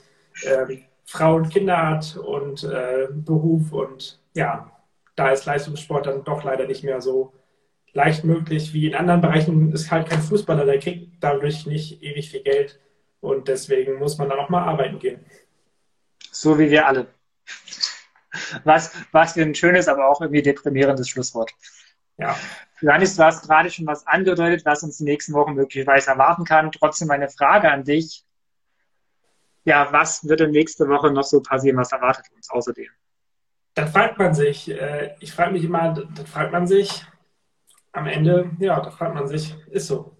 ähm, Frau und Kinder hat und äh, Beruf und ja, da ist Leistungssport dann doch leider nicht mehr so leicht möglich wie in anderen Bereichen ist halt kein Fußballer, der kriegt dadurch nicht ewig viel Geld und deswegen muss man dann auch mal arbeiten gehen. So wie wir alle. Was, was für ein schönes, aber auch irgendwie deprimierendes Schlusswort. Ja. Johannes, du hast gerade schon was angedeutet, was uns die nächsten Wochen möglicherweise erwarten kann. Trotzdem eine Frage an dich. Ja, was wird denn nächste Woche noch so passieren? Was erwartet uns außerdem? Dann fragt man sich, äh, ich frage mich immer, dann fragt man sich, am Ende, ja, da fragt man sich, ist so.